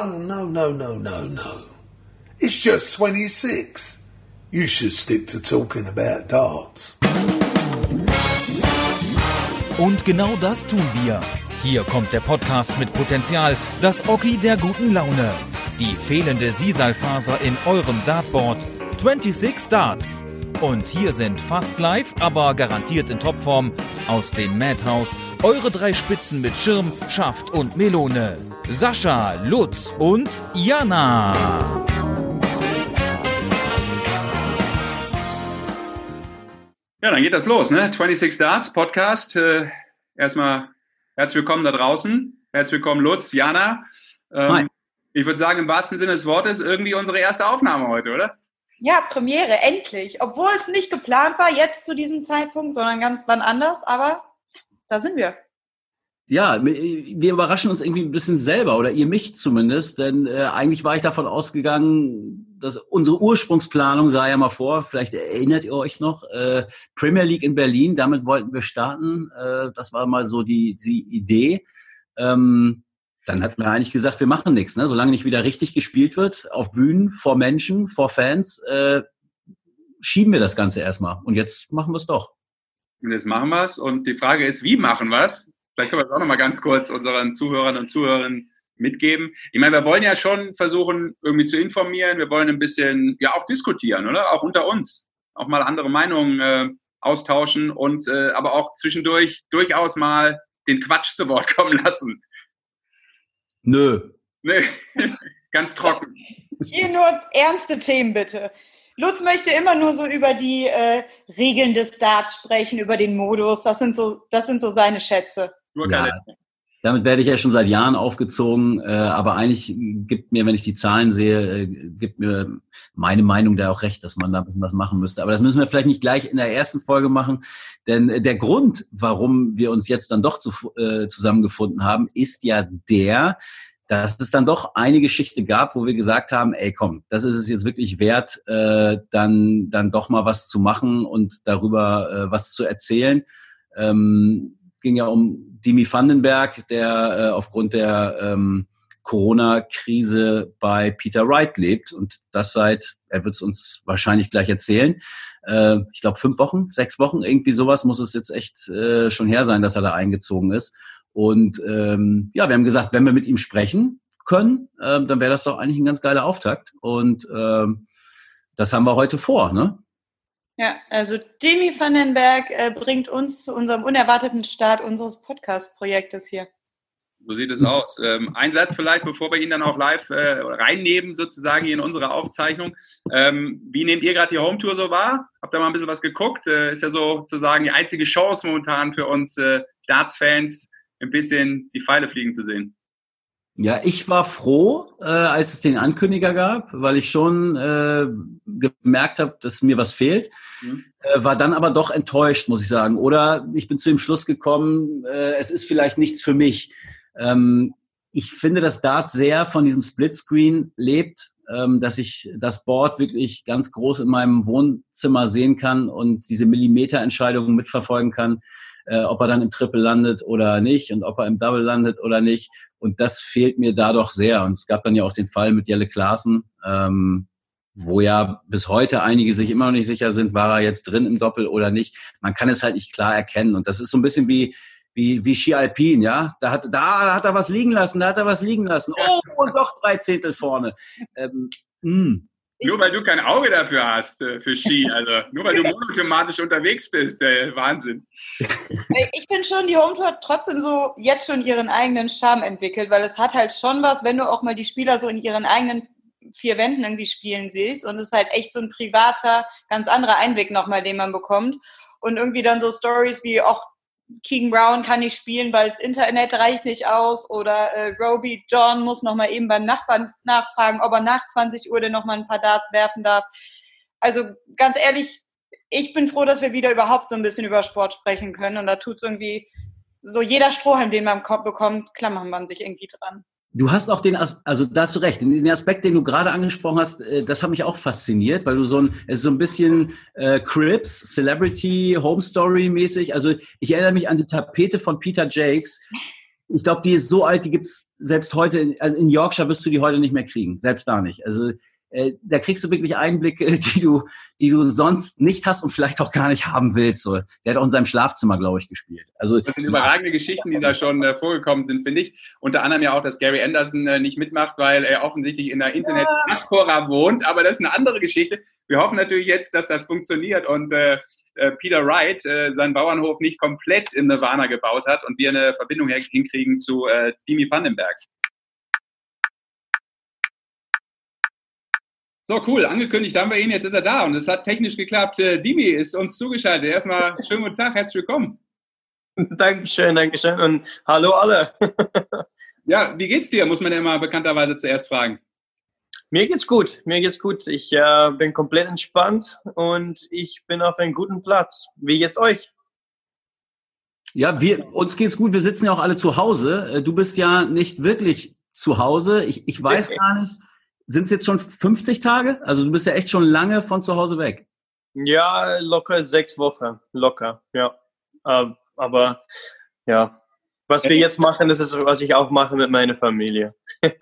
Oh, no, no, no, no, no. It's just 26. You should stick to talking about darts. Und genau das tun wir. Hier kommt der Podcast mit Potenzial, das Oki der guten Laune. Die fehlende Sisalfaser in eurem Dartboard. 26 Darts. Und hier sind fast live, aber garantiert in Topform aus dem Madhouse eure drei Spitzen mit Schirm, Schaft und Melone. Sascha, Lutz und Jana. Ja, dann geht das los, ne? 26 Darts Podcast. Äh, erstmal herzlich willkommen da draußen. Herzlich willkommen, Lutz, Jana. Ähm, ich würde sagen, im wahrsten Sinne des Wortes irgendwie unsere erste Aufnahme heute, oder? Ja, Premiere, endlich. Obwohl es nicht geplant war, jetzt zu diesem Zeitpunkt, sondern ganz wann anders, aber da sind wir. Ja, wir überraschen uns irgendwie ein bisschen selber oder ihr mich zumindest, denn äh, eigentlich war ich davon ausgegangen, dass unsere Ursprungsplanung sah ja mal vor, vielleicht erinnert ihr euch noch, äh, Premier League in Berlin, damit wollten wir starten. Äh, das war mal so die, die Idee. Ähm, dann hatten wir eigentlich gesagt, wir machen nichts. Ne? Solange nicht wieder richtig gespielt wird, auf Bühnen, vor Menschen, vor Fans, äh, schieben wir das Ganze erstmal. Und jetzt machen wir es doch. Und jetzt machen wir es. Und die Frage ist, wie machen wir es? Vielleicht können wir es auch nochmal ganz kurz unseren Zuhörern und Zuhörern mitgeben. Ich meine, wir wollen ja schon versuchen, irgendwie zu informieren. Wir wollen ein bisschen, ja, auch diskutieren, oder? Auch unter uns. Auch mal andere Meinungen äh, austauschen und äh, aber auch zwischendurch durchaus mal den Quatsch zu Wort kommen lassen. Nö. Nee, ganz trocken. Hier nur ernste Themen bitte. Lutz möchte immer nur so über die äh, Regeln des Darts sprechen, über den Modus. Das sind so, das sind so seine Schätze. Nur Ja, damit werde ich ja schon seit Jahren aufgezogen, äh, aber eigentlich gibt mir, wenn ich die Zahlen sehe, äh, gibt mir meine Meinung da auch recht, dass man da ein bisschen was machen müsste. Aber das müssen wir vielleicht nicht gleich in der ersten Folge machen, denn äh, der Grund, warum wir uns jetzt dann doch zu, äh, zusammengefunden haben, ist ja der, dass es dann doch eine Geschichte gab, wo wir gesagt haben, ey komm, das ist es jetzt wirklich wert, äh, dann, dann doch mal was zu machen und darüber äh, was zu erzählen. Ähm, ging ja um Dimi Vandenberg, der äh, aufgrund der ähm, Corona-Krise bei Peter Wright lebt und das seit, er wird es uns wahrscheinlich gleich erzählen, äh, ich glaube fünf Wochen, sechs Wochen, irgendwie sowas muss es jetzt echt äh, schon her sein, dass er da eingezogen ist. Und ähm, ja, wir haben gesagt, wenn wir mit ihm sprechen können, ähm, dann wäre das doch eigentlich ein ganz geiler Auftakt. Und ähm, das haben wir heute vor, ne? Ja, also Demi Vandenberg äh, bringt uns zu unserem unerwarteten Start unseres Podcast-Projektes hier. So sieht es aus. Ähm, ein Satz vielleicht, bevor wir ihn dann auch live äh, reinnehmen, sozusagen hier in unsere Aufzeichnung. Ähm, wie nehmt ihr gerade die Home-Tour so wahr? Habt ihr mal ein bisschen was geguckt? Äh, ist ja sozusagen die einzige Chance momentan für uns äh, Darts-Fans, ein bisschen die Pfeile fliegen zu sehen. Ja, ich war froh, äh, als es den Ankündiger gab, weil ich schon äh, gemerkt habe, dass mir was fehlt. Mhm. Äh, war dann aber doch enttäuscht, muss ich sagen. Oder ich bin zu dem Schluss gekommen, äh, es ist vielleicht nichts für mich. Ähm, ich finde, dass Dart sehr von diesem Splitscreen lebt, ähm, dass ich das Board wirklich ganz groß in meinem Wohnzimmer sehen kann und diese Millimeterentscheidungen mitverfolgen kann äh, ob er dann im Triple landet oder nicht und ob er im Double landet oder nicht. Und das fehlt mir da doch sehr. Und es gab dann ja auch den Fall mit Jelle Klaassen, ähm, wo ja bis heute einige sich immer noch nicht sicher sind, war er jetzt drin im Doppel oder nicht. Man kann es halt nicht klar erkennen. Und das ist so ein bisschen wie, wie, wie Ski Alpin, ja. Da hat, da hat er was liegen lassen, da hat er was liegen lassen. Oh, und doch drei Zehntel vorne. Ähm, mh. Nur weil du kein Auge dafür hast, äh, für Ski. Also nur weil du monothematisch unterwegs bist. Äh, Wahnsinn. Ich finde schon, die Home Tour hat trotzdem so jetzt schon ihren eigenen Charme entwickelt, weil es hat halt schon was, wenn du auch mal die Spieler so in ihren eigenen vier Wänden irgendwie spielen siehst. Und es ist halt echt so ein privater, ganz anderer Einblick nochmal, den man bekommt. Und irgendwie dann so Stories wie, auch Keegan Brown kann nicht spielen, weil das Internet reicht nicht aus oder äh, Roby John muss noch mal eben beim Nachbarn nachfragen, ob er nach 20 Uhr denn noch mal ein paar Darts werfen darf. Also ganz ehrlich, ich bin froh, dass wir wieder überhaupt so ein bisschen über Sport sprechen können und da tut es irgendwie so jeder Strohhalm, den man bekommt, klammert man sich irgendwie dran. Du hast auch den, also da hast du recht, den Aspekt, den du gerade angesprochen hast, äh, das hat mich auch fasziniert, weil du so ein, es ist so ein bisschen äh, Crips, Celebrity, Home Story mäßig. Also ich erinnere mich an die Tapete von Peter Jakes. ich glaube, die ist so alt, die gibt's selbst heute, in, also in Yorkshire wirst du die heute nicht mehr kriegen, selbst da nicht. Also äh, da kriegst du wirklich Einblicke, die du, die du sonst nicht hast und vielleicht auch gar nicht haben willst. So. Der hat auch in seinem Schlafzimmer, glaube ich, gespielt. Also das sind überragende Geschichten, die da schon äh, vorgekommen sind, finde ich. Unter anderem ja auch, dass Gary Anderson äh, nicht mitmacht, weil er offensichtlich in der Internet-Diaspora wohnt. Aber das ist eine andere Geschichte. Wir hoffen natürlich jetzt, dass das funktioniert und äh, äh Peter Wright seinen Bauernhof nicht komplett in Nirvana gebaut hat und wir eine Verbindung hinkriegen zu Dimi Vandenberg. So, cool, angekündigt haben wir ihn, jetzt ist er da und es hat technisch geklappt. Äh, Dimi ist uns zugeschaltet. Erstmal schönen guten Tag, herzlich willkommen. Dankeschön, Dankeschön und hallo alle. ja, wie geht's dir, muss man ja immer bekannterweise zuerst fragen. Mir geht's gut, mir geht's gut. Ich äh, bin komplett entspannt und ich bin auf einem guten Platz. Wie geht's euch? Ja, wir, uns geht's gut. Wir sitzen ja auch alle zu Hause. Äh, du bist ja nicht wirklich zu Hause. Ich, ich weiß gar nicht, sind es jetzt schon 50 Tage? Also du bist ja echt schon lange von zu Hause weg. Ja, locker sechs Wochen. Locker, ja. Ähm, aber ja, was wir jetzt machen, das ist, was ich auch mache mit meiner Familie.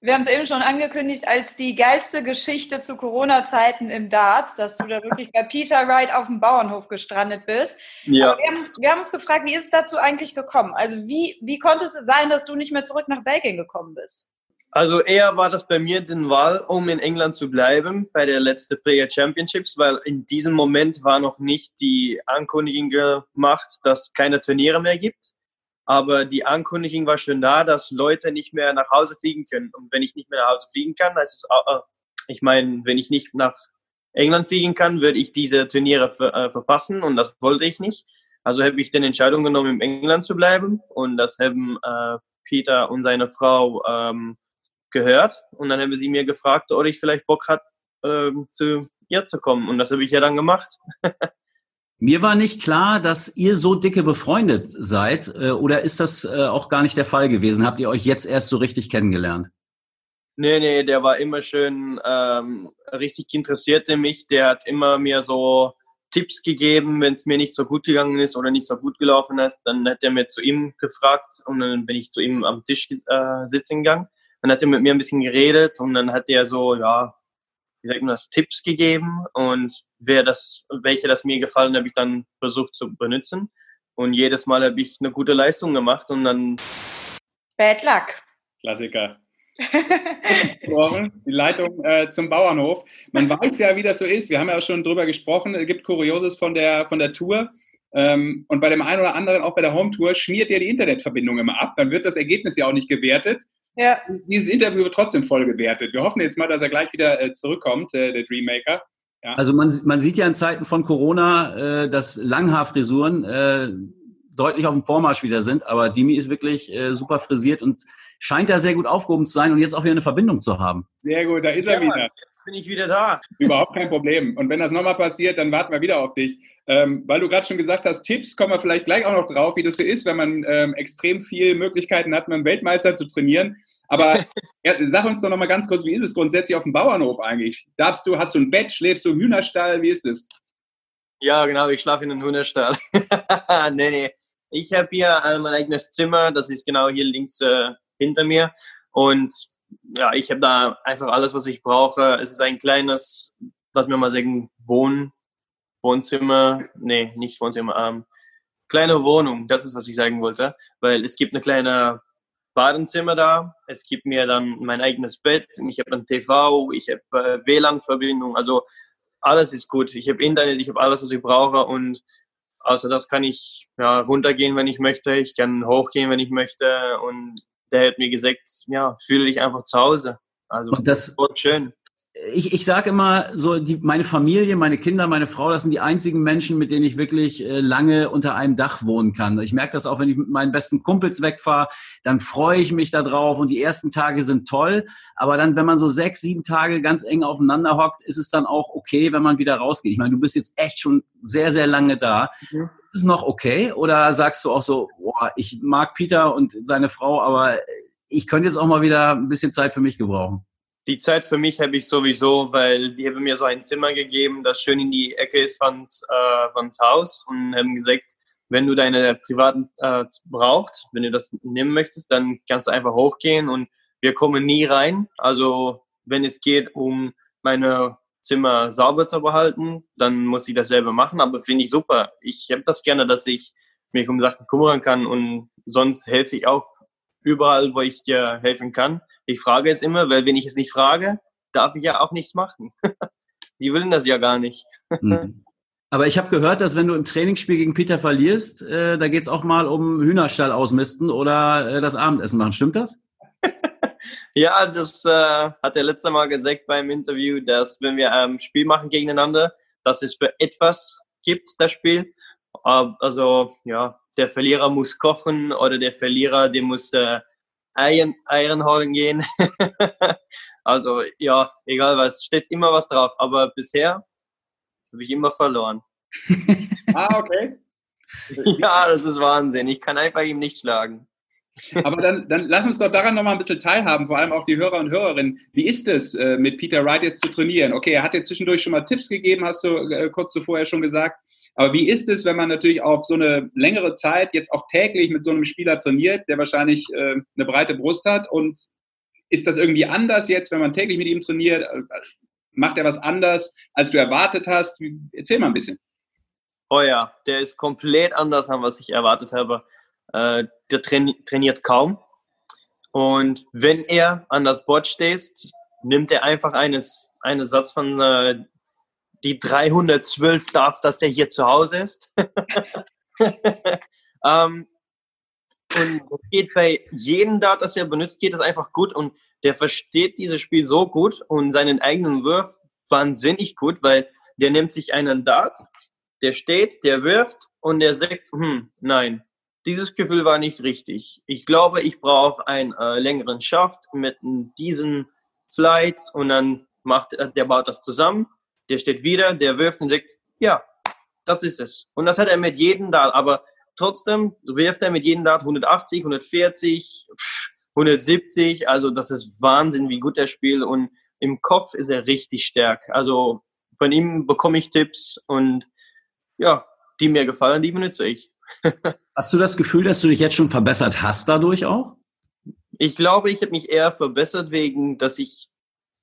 Wir haben es eben schon angekündigt als die geilste Geschichte zu Corona-Zeiten im Darts, dass du da wirklich bei Peter Wright auf dem Bauernhof gestrandet bist. Ja. Wir haben, wir, haben, uns gefragt, wie ist es dazu eigentlich gekommen? Also wie, wie konnte es sein, dass du nicht mehr zurück nach Belgien gekommen bist? Also eher war das bei mir den Wahl, um in England zu bleiben bei der letzten Player Championships, weil in diesem Moment war noch nicht die Ankündigung gemacht, dass es keine Turniere mehr gibt. Aber die Ankündigung war schon da, dass Leute nicht mehr nach Hause fliegen können. Und wenn ich nicht mehr nach Hause fliegen kann, heißt es, äh, ich meine, wenn ich nicht nach England fliegen kann, würde ich diese Turniere ver äh, verpassen und das wollte ich nicht. Also habe ich die Entscheidung genommen, in England zu bleiben und das haben äh, Peter und seine Frau ähm, gehört und dann haben sie mir gefragt, ob ich vielleicht Bock hat, ähm, zu ihr zu kommen. Und das habe ich ja dann gemacht. Mir war nicht klar, dass ihr so dicke befreundet seid, äh, oder ist das äh, auch gar nicht der Fall gewesen? Habt ihr euch jetzt erst so richtig kennengelernt? Nee, nee, der war immer schön ähm, richtig interessiert in mich. Der hat immer mir so Tipps gegeben, wenn es mir nicht so gut gegangen ist oder nicht so gut gelaufen ist. Dann hat er mir zu ihm gefragt und dann bin ich zu ihm am Tisch äh, sitzen gegangen. Dann hat er mit mir ein bisschen geredet und dann hat er so, ja, wie sagt man das, Tipps gegeben und wer das, welche das mir gefallen, habe ich dann versucht zu benutzen. Und jedes Mal habe ich eine gute Leistung gemacht und dann. Bad luck. Klassiker. die Leitung äh, zum Bauernhof. Man weiß ja, wie das so ist. Wir haben ja auch schon drüber gesprochen. Es gibt Kurioses von der, von der Tour. Ähm, und bei dem einen oder anderen, auch bei der Home Tour, schmiert ihr die Internetverbindung immer ab. Dann wird das Ergebnis ja auch nicht gewertet. Ja. Dieses Interview wird trotzdem voll gewertet. Wir hoffen jetzt mal, dass er gleich wieder äh, zurückkommt, äh, der Dreammaker. Ja. Also man, man sieht ja in Zeiten von Corona, äh, dass Langhaarfrisuren deutlich auf dem Vormarsch wieder sind, aber Dimi ist wirklich super frisiert und scheint da sehr gut aufgehoben zu sein und jetzt auch wieder eine Verbindung zu haben. Sehr gut, da ist ja, er wieder bin ich wieder da. Überhaupt kein Problem. Und wenn das nochmal passiert, dann warten wir wieder auf dich. Ähm, weil du gerade schon gesagt hast, Tipps, kommen wir vielleicht gleich auch noch drauf, wie das so ist, wenn man ähm, extrem viele Möglichkeiten hat, mit einem Weltmeister zu trainieren. Aber ja, sag uns doch nochmal ganz kurz, wie ist es grundsätzlich auf dem Bauernhof eigentlich? Darfst du, hast du ein Bett, schläfst du im Hühnerstall, wie ist es? Ja, genau, ich schlafe in einem Hühnerstall. nee, nee. Ich habe hier äh, mein eigenes Zimmer, das ist genau hier links äh, hinter mir. Und ja, ich habe da einfach alles, was ich brauche. Es ist ein kleines, lass mir mal sagen, Wohn, Wohnzimmer, nee, nicht Wohnzimmer, ähm, kleine Wohnung, das ist, was ich sagen wollte, weil es gibt eine kleine Badezimmer da, es gibt mir dann mein eigenes Bett, ich habe ein TV, ich habe äh, WLAN-Verbindung, also alles ist gut. Ich habe Internet, ich habe alles, was ich brauche. Und außer das kann ich ja, runtergehen, wenn ich möchte, ich kann hochgehen, wenn ich möchte. Und der hat mir gesagt, ja, fühle dich einfach zu Hause. Also und das, schön. Ich, ich sage immer so, die, meine Familie, meine Kinder, meine Frau, das sind die einzigen Menschen, mit denen ich wirklich äh, lange unter einem Dach wohnen kann. Ich merke das auch, wenn ich mit meinen besten Kumpels wegfahre, dann freue ich mich darauf und die ersten Tage sind toll. Aber dann, wenn man so sechs, sieben Tage ganz eng aufeinander hockt, ist es dann auch okay, wenn man wieder rausgeht. Ich meine, du bist jetzt echt schon sehr, sehr lange da. Mhm ist es noch okay? Oder sagst du auch so, boah, ich mag Peter und seine Frau, aber ich könnte jetzt auch mal wieder ein bisschen Zeit für mich gebrauchen? Die Zeit für mich habe ich sowieso, weil die haben mir so ein Zimmer gegeben, das schön in die Ecke ist von's, äh, Haus und haben gesagt, wenn du deine privaten äh, brauchst, wenn du das nehmen möchtest, dann kannst du einfach hochgehen und wir kommen nie rein. Also wenn es geht, um meine Zimmer sauber zu behalten, dann muss ich das selber machen. Aber finde ich super. Ich habe das gerne, dass ich mich um Sachen kümmern kann und sonst helfe ich auch überall, wo ich dir helfen kann. Ich frage es immer, weil wenn ich es nicht frage, darf ich ja auch nichts machen. Die wollen das ja gar nicht. Mhm. Aber ich habe gehört, dass wenn du im Trainingsspiel gegen Peter verlierst, äh, da geht es auch mal um Hühnerstall ausmisten oder äh, das Abendessen machen. Stimmt das? ja, das äh, hat er letzte Mal gesagt beim Interview, dass wenn wir ein ähm, Spiel machen gegeneinander, dass es für etwas gibt, das Spiel. Also ja, der Verlierer muss kochen oder der Verlierer, der muss äh, Eiern, Eiern holen gehen. also ja, egal was, steht immer was drauf. Aber bisher habe ich immer verloren. ah, okay. ja, das ist Wahnsinn. Ich kann einfach ihm nicht schlagen. Aber dann, dann lass uns doch daran nochmal ein bisschen teilhaben, vor allem auch die Hörer und Hörerinnen. Wie ist es, äh, mit Peter Wright jetzt zu trainieren? Okay, er hat dir zwischendurch schon mal Tipps gegeben, hast du äh, kurz zuvor ja schon gesagt. Aber wie ist es, wenn man natürlich auf so eine längere Zeit jetzt auch täglich mit so einem Spieler trainiert, der wahrscheinlich äh, eine breite Brust hat? Und ist das irgendwie anders jetzt, wenn man täglich mit ihm trainiert? Macht er was anders, als du erwartet hast? Erzähl mal ein bisschen. Oh ja, der ist komplett anders, an was ich erwartet habe. Äh, der trainiert kaum. Und wenn er an das Board steht, nimmt er einfach eines, einen Satz von äh, die 312 Darts, dass er hier zu Hause ist. ähm, und geht bei jedem Dart, das er benutzt, geht es einfach gut. Und der versteht dieses Spiel so gut und seinen eigenen Wurf wahnsinnig gut, weil der nimmt sich einen Dart, der steht, der wirft und der sagt, hm, nein, dieses Gefühl war nicht richtig. Ich glaube, ich brauche einen äh, längeren Schaft mit diesen Flights und dann macht der baut das zusammen. Der steht wieder, der wirft und sagt, ja, das ist es. Und das hat er mit jedem Dart, aber trotzdem wirft er mit jedem Dart 180, 140, 170. Also das ist Wahnsinn, wie gut er spielt. Und im Kopf ist er richtig stark. Also von ihm bekomme ich Tipps und ja, die mir gefallen, die benutze ich. Hast du das Gefühl, dass du dich jetzt schon verbessert hast dadurch auch? Ich glaube, ich habe mich eher verbessert wegen, dass ich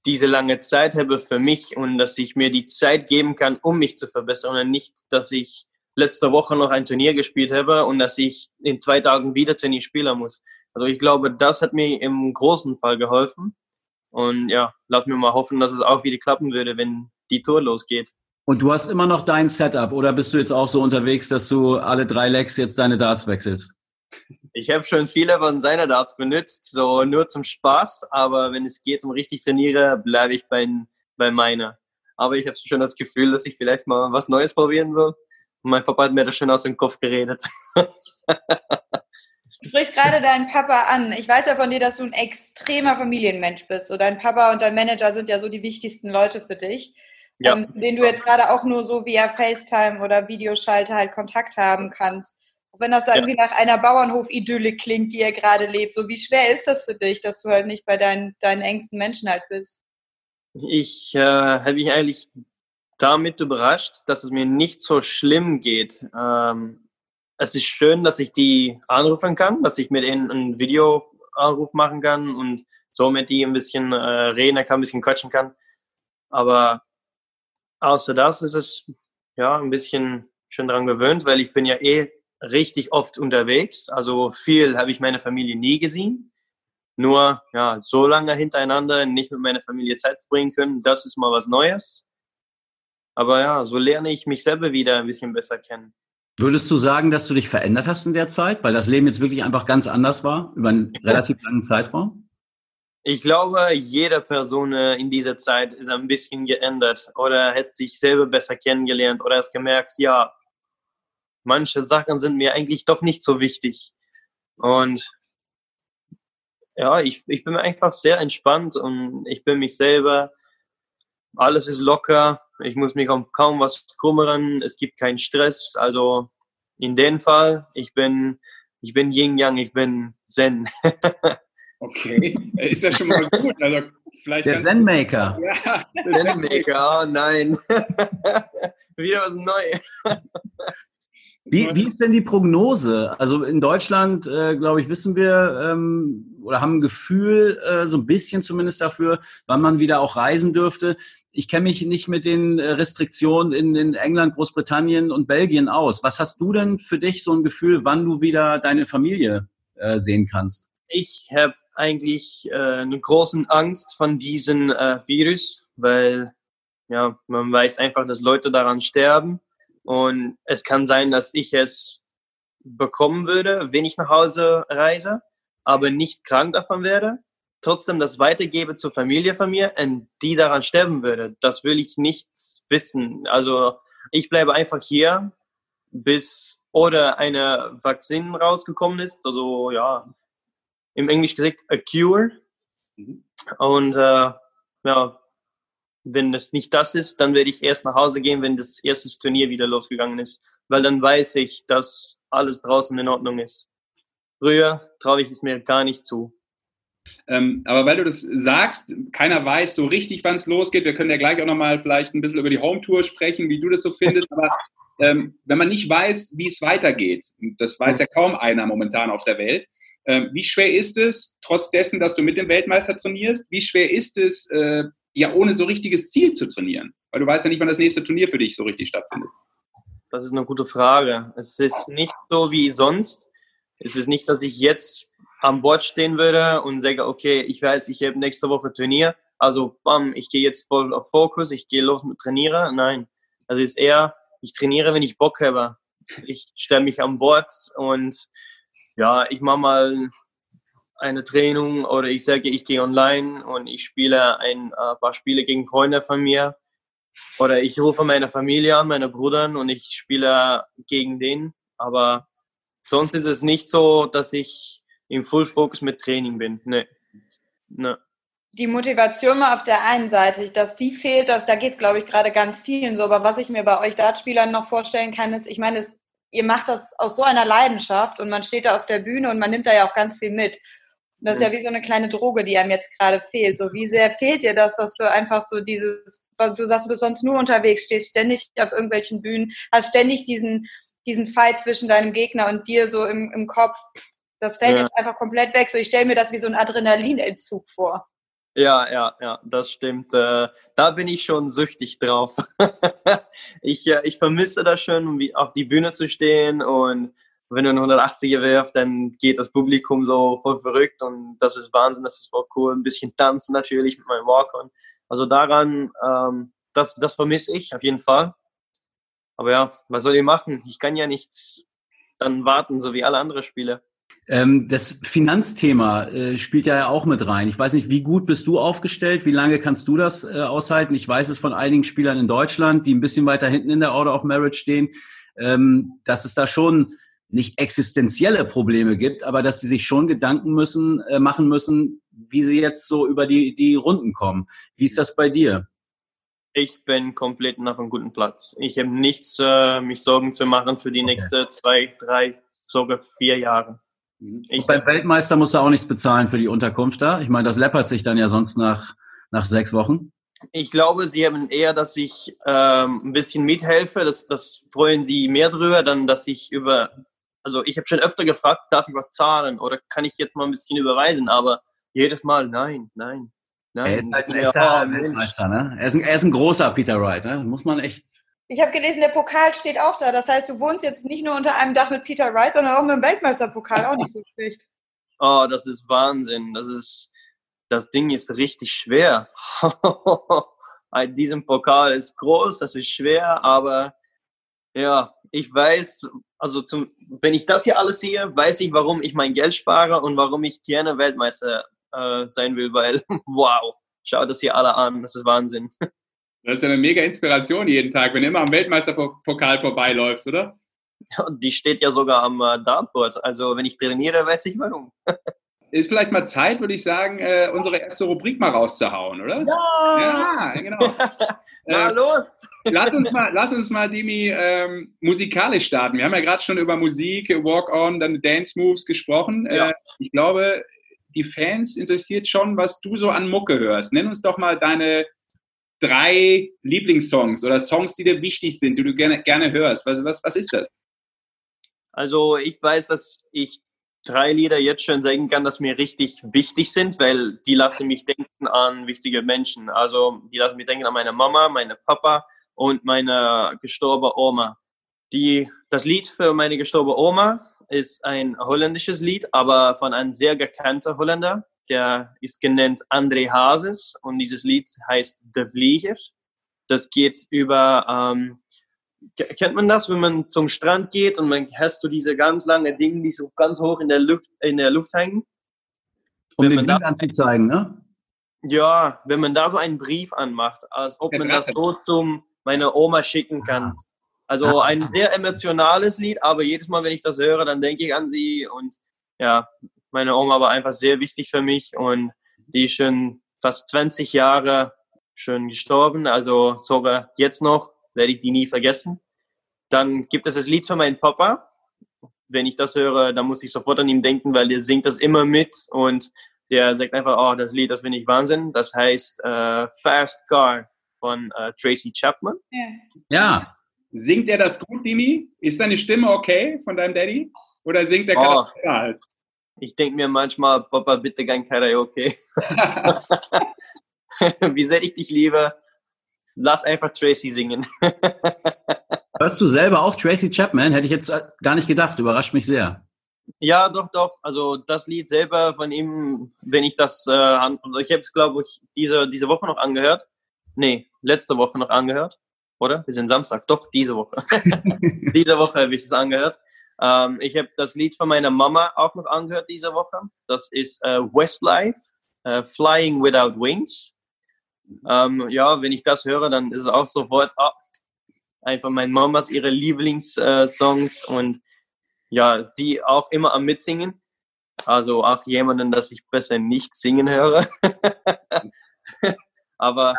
diese lange Zeit habe für mich und dass ich mir die Zeit geben kann, um mich zu verbessern und nicht, dass ich letzte Woche noch ein Turnier gespielt habe und dass ich in zwei Tagen wieder Turnier spielen muss. Also ich glaube, das hat mir im großen Fall geholfen. Und ja, lass mir mal hoffen, dass es auch wieder klappen würde, wenn die Tour losgeht. Und du hast immer noch dein Setup oder bist du jetzt auch so unterwegs, dass du alle drei Legs jetzt deine Darts wechselst? Ich habe schon viele von seiner Darts benutzt, so nur zum Spaß, aber wenn es geht um richtig trainiere, bleibe ich bei, bei meiner. Aber ich habe schon das Gefühl, dass ich vielleicht mal was Neues probieren soll. Und mein Papa hat mir das schon aus dem Kopf geredet. Du sprichst gerade deinen Papa an. Ich weiß ja von dir, dass du ein extremer Familienmensch bist. So dein Papa und dein Manager sind ja so die wichtigsten Leute für dich. Ja. Um, den du jetzt gerade auch nur so via FaceTime oder Videoschalte halt Kontakt haben kannst. Auch wenn das da ja. irgendwie nach einer Bauernhof-Idylle klingt, die ihr gerade lebt. So wie schwer ist das für dich, dass du halt nicht bei deinen, deinen engsten Menschen halt bist? Ich äh, habe mich eigentlich damit überrascht, dass es mir nicht so schlimm geht. Ähm, es ist schön, dass ich die anrufen kann, dass ich mit ihnen einen Videoanruf machen kann und so mit die ein bisschen äh, reden kann, ein bisschen quatschen kann. Aber außer das ist es ja ein bisschen schon daran gewöhnt, weil ich bin ja eh richtig oft unterwegs. Also viel habe ich meine Familie nie gesehen. Nur ja, so lange hintereinander nicht mit meiner Familie Zeit verbringen können, das ist mal was Neues. Aber ja, so lerne ich mich selber wieder ein bisschen besser kennen. Würdest du sagen, dass du dich verändert hast in der Zeit, weil das Leben jetzt wirklich einfach ganz anders war, über einen relativ langen Zeitraum? Ich glaube, jede Person äh, in dieser Zeit ist ein bisschen geändert oder hat sich selber besser kennengelernt oder hat gemerkt, ja, manche Sachen sind mir eigentlich doch nicht so wichtig. Und ja, ich, ich bin einfach sehr entspannt und ich bin mich selber. Alles ist locker. Ich muss mich um kaum was kümmern. Es gibt keinen Stress. Also in dem Fall, ich bin, ich bin Yin Yang, ich bin Zen. okay, ist ja schon mal gut. Also vielleicht der Zen-Maker. Ja, Zen-Maker, oh nein. Wieder was Neues. Wie, wie ist denn die Prognose? Also in Deutschland, äh, glaube ich, wissen wir ähm, oder haben ein Gefühl, äh, so ein bisschen zumindest dafür, wann man wieder auch reisen dürfte. Ich kenne mich nicht mit den äh, Restriktionen in, in England, Großbritannien und Belgien aus. Was hast du denn für dich so ein Gefühl, wann du wieder deine Familie äh, sehen kannst? Ich habe eigentlich äh, eine große Angst von diesem äh, Virus, weil ja, man weiß einfach, dass Leute daran sterben und es kann sein, dass ich es bekommen würde, wenn ich nach Hause reise, aber nicht krank davon werde. Trotzdem das weitergebe zur Familie von mir und die daran sterben würde. Das will ich nicht wissen. Also ich bleibe einfach hier, bis oder eine Vakzin rausgekommen ist. Also ja, im Englisch gesagt, a cure. Mhm. Und äh, ja, wenn es nicht das ist, dann werde ich erst nach Hause gehen, wenn das erste Turnier wieder losgegangen ist, weil dann weiß ich, dass alles draußen in Ordnung ist. Früher traue ich es mir gar nicht zu. Ähm, aber weil du das sagst, keiner weiß so richtig, wann es losgeht. Wir können ja gleich auch nochmal vielleicht ein bisschen über die Home Tour sprechen, wie du das so findest. Aber ähm, wenn man nicht weiß, wie es weitergeht, das weiß ja kaum einer momentan auf der Welt, ähm, wie schwer ist es, trotz dessen, dass du mit dem Weltmeister trainierst, wie schwer ist es, äh, ja ohne so richtiges Ziel zu trainieren? Weil du weißt ja nicht, wann das nächste Turnier für dich so richtig stattfindet. Das ist eine gute Frage. Es ist nicht so wie sonst. Es ist nicht, dass ich jetzt am Bord stehen würde und sage, okay, ich weiß, ich habe nächste Woche Turnier, also bam, ich gehe jetzt voll auf Fokus, ich gehe los mit Trainiere. Nein, es ist eher, ich trainiere, wenn ich Bock habe. Ich stelle mich an Bord und ja, ich mache mal eine Training oder ich sage, ich gehe online und ich spiele ein äh, paar Spiele gegen Freunde von mir. Oder ich rufe meine Familie an, meine Brüder und ich spiele gegen den. Aber sonst ist es nicht so, dass ich im Full Focus mit Training bin. Nee. nee. Die Motivation mal auf der einen Seite, dass die fehlt, dass, da geht es, glaube ich, gerade ganz vielen so. Aber was ich mir bei euch Dartspielern noch vorstellen kann, ist, ich meine, es, ihr macht das aus so einer Leidenschaft und man steht da auf der Bühne und man nimmt da ja auch ganz viel mit. Und das ist ja wie so eine kleine Droge, die einem jetzt gerade fehlt. So, wie sehr fehlt dir das, dass du einfach so dieses, du sagst, du bist sonst nur unterwegs, stehst ständig auf irgendwelchen Bühnen, hast ständig diesen, diesen Fight zwischen deinem Gegner und dir so im, im Kopf. Das fällt ja. jetzt einfach komplett weg. So, ich stelle mir das wie so ein Adrenalinentzug vor. Ja, ja, ja, das stimmt. Äh, da bin ich schon süchtig drauf. ich, äh, ich vermisse das schon, auf die Bühne zu stehen und wenn du einen 180er wirfst, dann geht das Publikum so voll verrückt und das ist Wahnsinn, das ist voll cool. Ein bisschen tanzen natürlich mit meinem Walk-On. Also daran, ähm, das, das vermisse ich auf jeden Fall. Aber ja, was soll ich machen? Ich kann ja nichts dann warten, so wie alle anderen Spiele. Ähm, das Finanzthema äh, spielt ja auch mit rein. Ich weiß nicht, wie gut bist du aufgestellt? Wie lange kannst du das äh, aushalten? Ich weiß es von einigen Spielern in Deutschland, die ein bisschen weiter hinten in der Order of Marriage stehen, ähm, dass es da schon nicht existenzielle Probleme gibt, aber dass sie sich schon Gedanken müssen, äh, machen müssen, wie sie jetzt so über die, die Runden kommen. Wie ist das bei dir? Ich bin komplett auf einem guten Platz. Ich habe nichts, mich Sorgen zu machen für die okay. nächsten zwei, drei, sogar vier Jahre. Mhm. Ich, beim Weltmeister musst du auch nichts bezahlen für die Unterkunft da. Ich meine, das läppert sich dann ja sonst nach, nach sechs Wochen. Ich glaube, sie haben eher, dass ich ähm, ein bisschen mithelfe. Das, das freuen sie mehr drüber, dann dass ich über also ich habe schon öfter gefragt, darf ich was zahlen oder kann ich jetzt mal ein bisschen überweisen, aber jedes Mal nein, nein. nein. Er ist halt ein echter Weltmeister, ne? Er ist, ein, er ist ein großer Peter Wright, ne? Muss man echt. Ich habe gelesen, der Pokal steht auch da. Das heißt, du wohnst jetzt nicht nur unter einem Dach mit Peter Wright, sondern auch mit dem Weltmeisterpokal. Auch nicht so schlecht. Oh, das ist Wahnsinn. Das ist, das Ding ist richtig schwer. Diesem Pokal ist groß, das ist schwer, aber ja, ich weiß, also zum, wenn ich das hier alles sehe, weiß ich, warum ich mein Geld spare und warum ich gerne Weltmeister äh, sein will, weil, wow, schaut das hier alle an, das ist Wahnsinn. Das ist ja eine mega Inspiration jeden Tag, wenn du immer am Weltmeisterpokal vorbeiläufst, oder? Die steht ja sogar am äh, Dartboard, also wenn ich trainiere, weiß ich warum. ist vielleicht mal Zeit, würde ich sagen, äh, unsere erste Rubrik mal rauszuhauen, oder? Ja! Ja, genau. Na äh, los! lass uns mal, lass uns mal Dimi, ähm, musikalisch starten. Wir haben ja gerade schon über Musik, Walk-On, dann Dance Moves gesprochen. Ja. Äh, ich glaube, die Fans interessiert schon, was du so an Mucke hörst. Nenn uns doch mal deine drei Lieblingssongs oder Songs, die dir wichtig sind, die du gerne, gerne hörst. Was, was, was ist das? Also ich weiß, dass ich drei Lieder jetzt schon sagen kann, dass mir richtig wichtig sind, weil die lassen mich denken an wichtige Menschen. Also die lassen mich denken an meine Mama, meine Papa und meine gestorbene Oma. Die, das Lied für meine gestorbene Oma ist ein holländisches Lied, aber von einem sehr gekannten Holländer. Der ist genannt André Hazes und dieses Lied heißt De Vlieger. Das geht über ähm, kennt man das, wenn man zum Strand geht und man hast du diese ganz lange Dinge, die so ganz hoch in der Luft, in der Luft hängen? Um den Wind anzuzeigen, ne? Ja, wenn man da so einen Brief anmacht, als ob man das so zum meiner Oma schicken kann. Also ein sehr emotionales Lied, aber jedes Mal, wenn ich das höre, dann denke ich an sie und ja, meine Oma war einfach sehr wichtig für mich und die ist schon fast 20 Jahre schon gestorben, also sogar jetzt noch werde ich die nie vergessen. Dann gibt es das Lied von meinem Papa. Wenn ich das höre, dann muss ich sofort an ihn denken, weil der singt das immer mit und der sagt einfach, oh, das Lied, das finde ich Wahnsinn. Das heißt äh, Fast Car von äh, Tracy Chapman. Ja. ja. Singt er das gut, Dimi? Ist deine Stimme okay von deinem Daddy? Oder singt der oh, halt? Ich denke mir manchmal, Papa, bitte kein Karaoke. Wie sehr ich dich liebe lass einfach Tracy singen. Hörst du selber auch Tracy Chapman? Hätte ich jetzt äh, gar nicht gedacht. Überrascht mich sehr. Ja, doch, doch. Also das Lied selber von ihm, wenn ich das, äh, also ich habe es, glaube ich, diese, diese Woche noch angehört. Nee, letzte Woche noch angehört. Oder? Wir sind Samstag. Doch, diese Woche. diese Woche habe ich es angehört. Ähm, ich habe das Lied von meiner Mama auch noch angehört diese Woche. Das ist äh, Westlife, äh, Flying Without Wings. Ähm, ja, wenn ich das höre, dann ist es auch sofort oh, einfach meine Mamas ihre Lieblingssongs äh, und ja, sie auch immer am Mitsingen. Also auch jemanden, dass ich besser nicht singen höre. Aber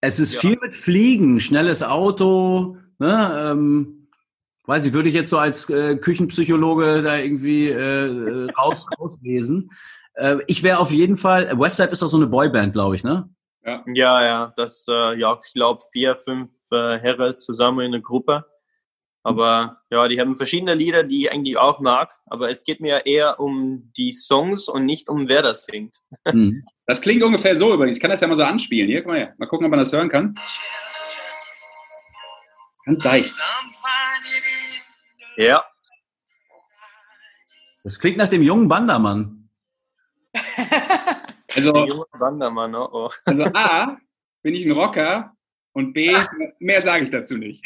es ist ja. viel mit Fliegen, schnelles Auto. Ne? Ähm, weiß ich, würde ich jetzt so als äh, Küchenpsychologe da irgendwie äh, raus, rauslesen. Äh, ich wäre auf jeden Fall, Westlife ist doch so eine Boyband, glaube ich, ne? Ja, ja, ja das, äh, ja, ich glaube, vier, fünf äh, Herren zusammen in der Gruppe. Aber ja, die haben verschiedene Lieder, die ich eigentlich auch mag. Aber es geht mir eher um die Songs und nicht um wer das singt. Mhm. Das klingt ungefähr so übrigens. Ich kann das ja mal so anspielen. Hier, guck mal her. Mal gucken, ob man das hören kann. Ganz leicht. Ja. Das klingt nach dem jungen Bandermann. Also, Wandermann, oh, oh. also A, bin ich ein Rocker und B, mehr sage ich dazu nicht.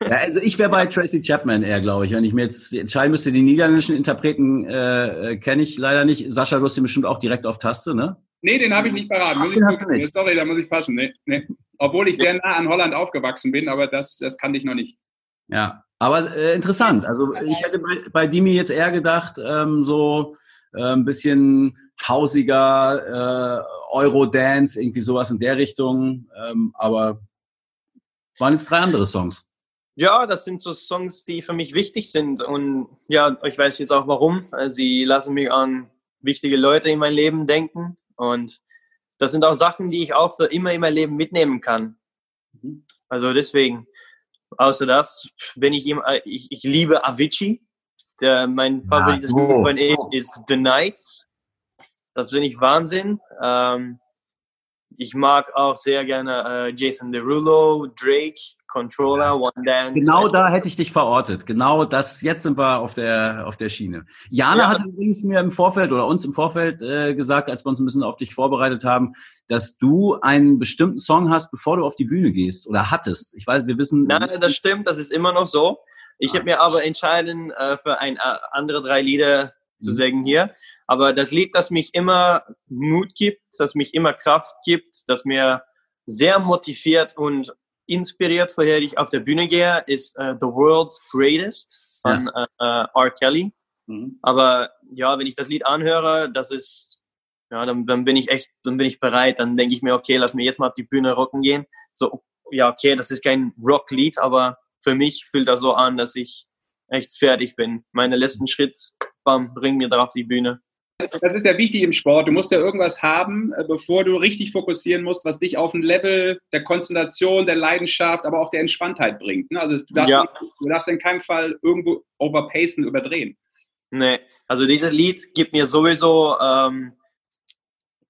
Ja, also ich wäre bei Tracy Chapman eher, glaube ich. Wenn ich mir jetzt entscheiden müsste, die niederländischen Interpreten äh, kenne ich leider nicht. Sascha, du hast den bestimmt auch direkt auf Taste, ne? Nee, den habe ich nicht verraten. Ach, den hast du nicht. Sorry, da muss ich passen. Nee, nee. Obwohl ich sehr nah an Holland aufgewachsen bin, aber das, das kannte ich noch nicht. Ja, aber äh, interessant. Also ich hätte bei, bei Dimi jetzt eher gedacht, ähm, so äh, ein bisschen hausiger, äh, Eurodance, irgendwie sowas in der Richtung. Ähm, aber waren jetzt drei andere Songs. Ja, das sind so Songs, die für mich wichtig sind. Und ja, ich weiß jetzt auch warum. Sie lassen mich an wichtige Leute in mein Leben denken. Und das sind auch Sachen, die ich auch für immer in mein Leben mitnehmen kann. Also deswegen, außer das, wenn ich ihm, ich, ich liebe Avicii. Der, mein favorites ja, so. von ihm ist The Nights. Das finde ich Wahnsinn. Ähm, ich mag auch sehr gerne äh, Jason Derulo, Drake, Controller, One Dance. Genau da hätte ich dich verortet. Genau das, jetzt sind wir auf der, auf der Schiene. Jana ja. hat übrigens mir im Vorfeld oder uns im Vorfeld äh, gesagt, als wir uns ein bisschen auf dich vorbereitet haben, dass du einen bestimmten Song hast, bevor du auf die Bühne gehst oder hattest. Ich weiß, wir wissen. Nein, das stimmt, das ist immer noch so. Ich habe mir aber entschieden, äh, für ein äh, andere drei Lieder zu mhm. singen hier. Aber das Lied, das mich immer Mut gibt, das mich immer Kraft gibt, das mir sehr motiviert und inspiriert, vorher ich auf der Bühne gehe, ist uh, The World's Greatest von ja. uh, R. Kelly. Mhm. Aber ja, wenn ich das Lied anhöre, das ist, ja, dann, dann bin ich echt, dann bin ich bereit. Dann denke ich mir, okay, lass mir jetzt mal auf die Bühne rocken gehen. So, ja, okay, das ist kein Rocklied, aber für mich fühlt das so an, dass ich echt fertig bin. Meine letzten Schritt, bam, bring mir da auf die Bühne. Das ist ja wichtig im Sport. Du musst ja irgendwas haben, äh, bevor du richtig fokussieren musst, was dich auf ein Level der Konzentration, der Leidenschaft, aber auch der Entspanntheit bringt. Ne? Also du darfst, ja. du darfst in keinem Fall irgendwo overpacen, überdrehen. Nee, also dieses Lied gibt mir sowieso ähm,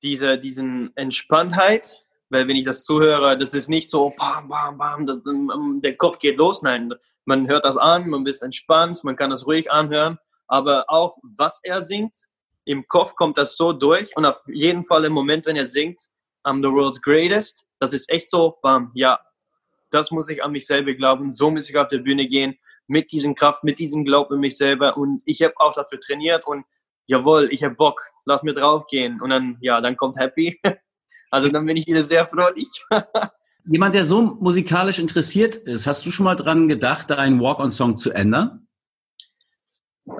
diese diesen Entspanntheit, weil wenn ich das zuhöre, das ist nicht so bam, bam, bam, das, der Kopf geht los. Nein, man hört das an, man ist entspannt, man kann das ruhig anhören, aber auch was er singt, im Kopf kommt das so durch und auf jeden Fall im Moment, wenn er singt, I'm the world's greatest, das ist echt so, bam, ja, das muss ich an mich selber glauben, so muss ich auf der Bühne gehen, mit diesem Kraft, mit diesem Glauben in mich selber und ich habe auch dafür trainiert und jawohl, ich habe Bock, lass mir draufgehen und dann, ja, dann kommt Happy. Also dann bin ich wieder sehr freudig. Jemand, der so musikalisch interessiert ist, hast du schon mal dran gedacht, deinen Walk-on-Song zu ändern?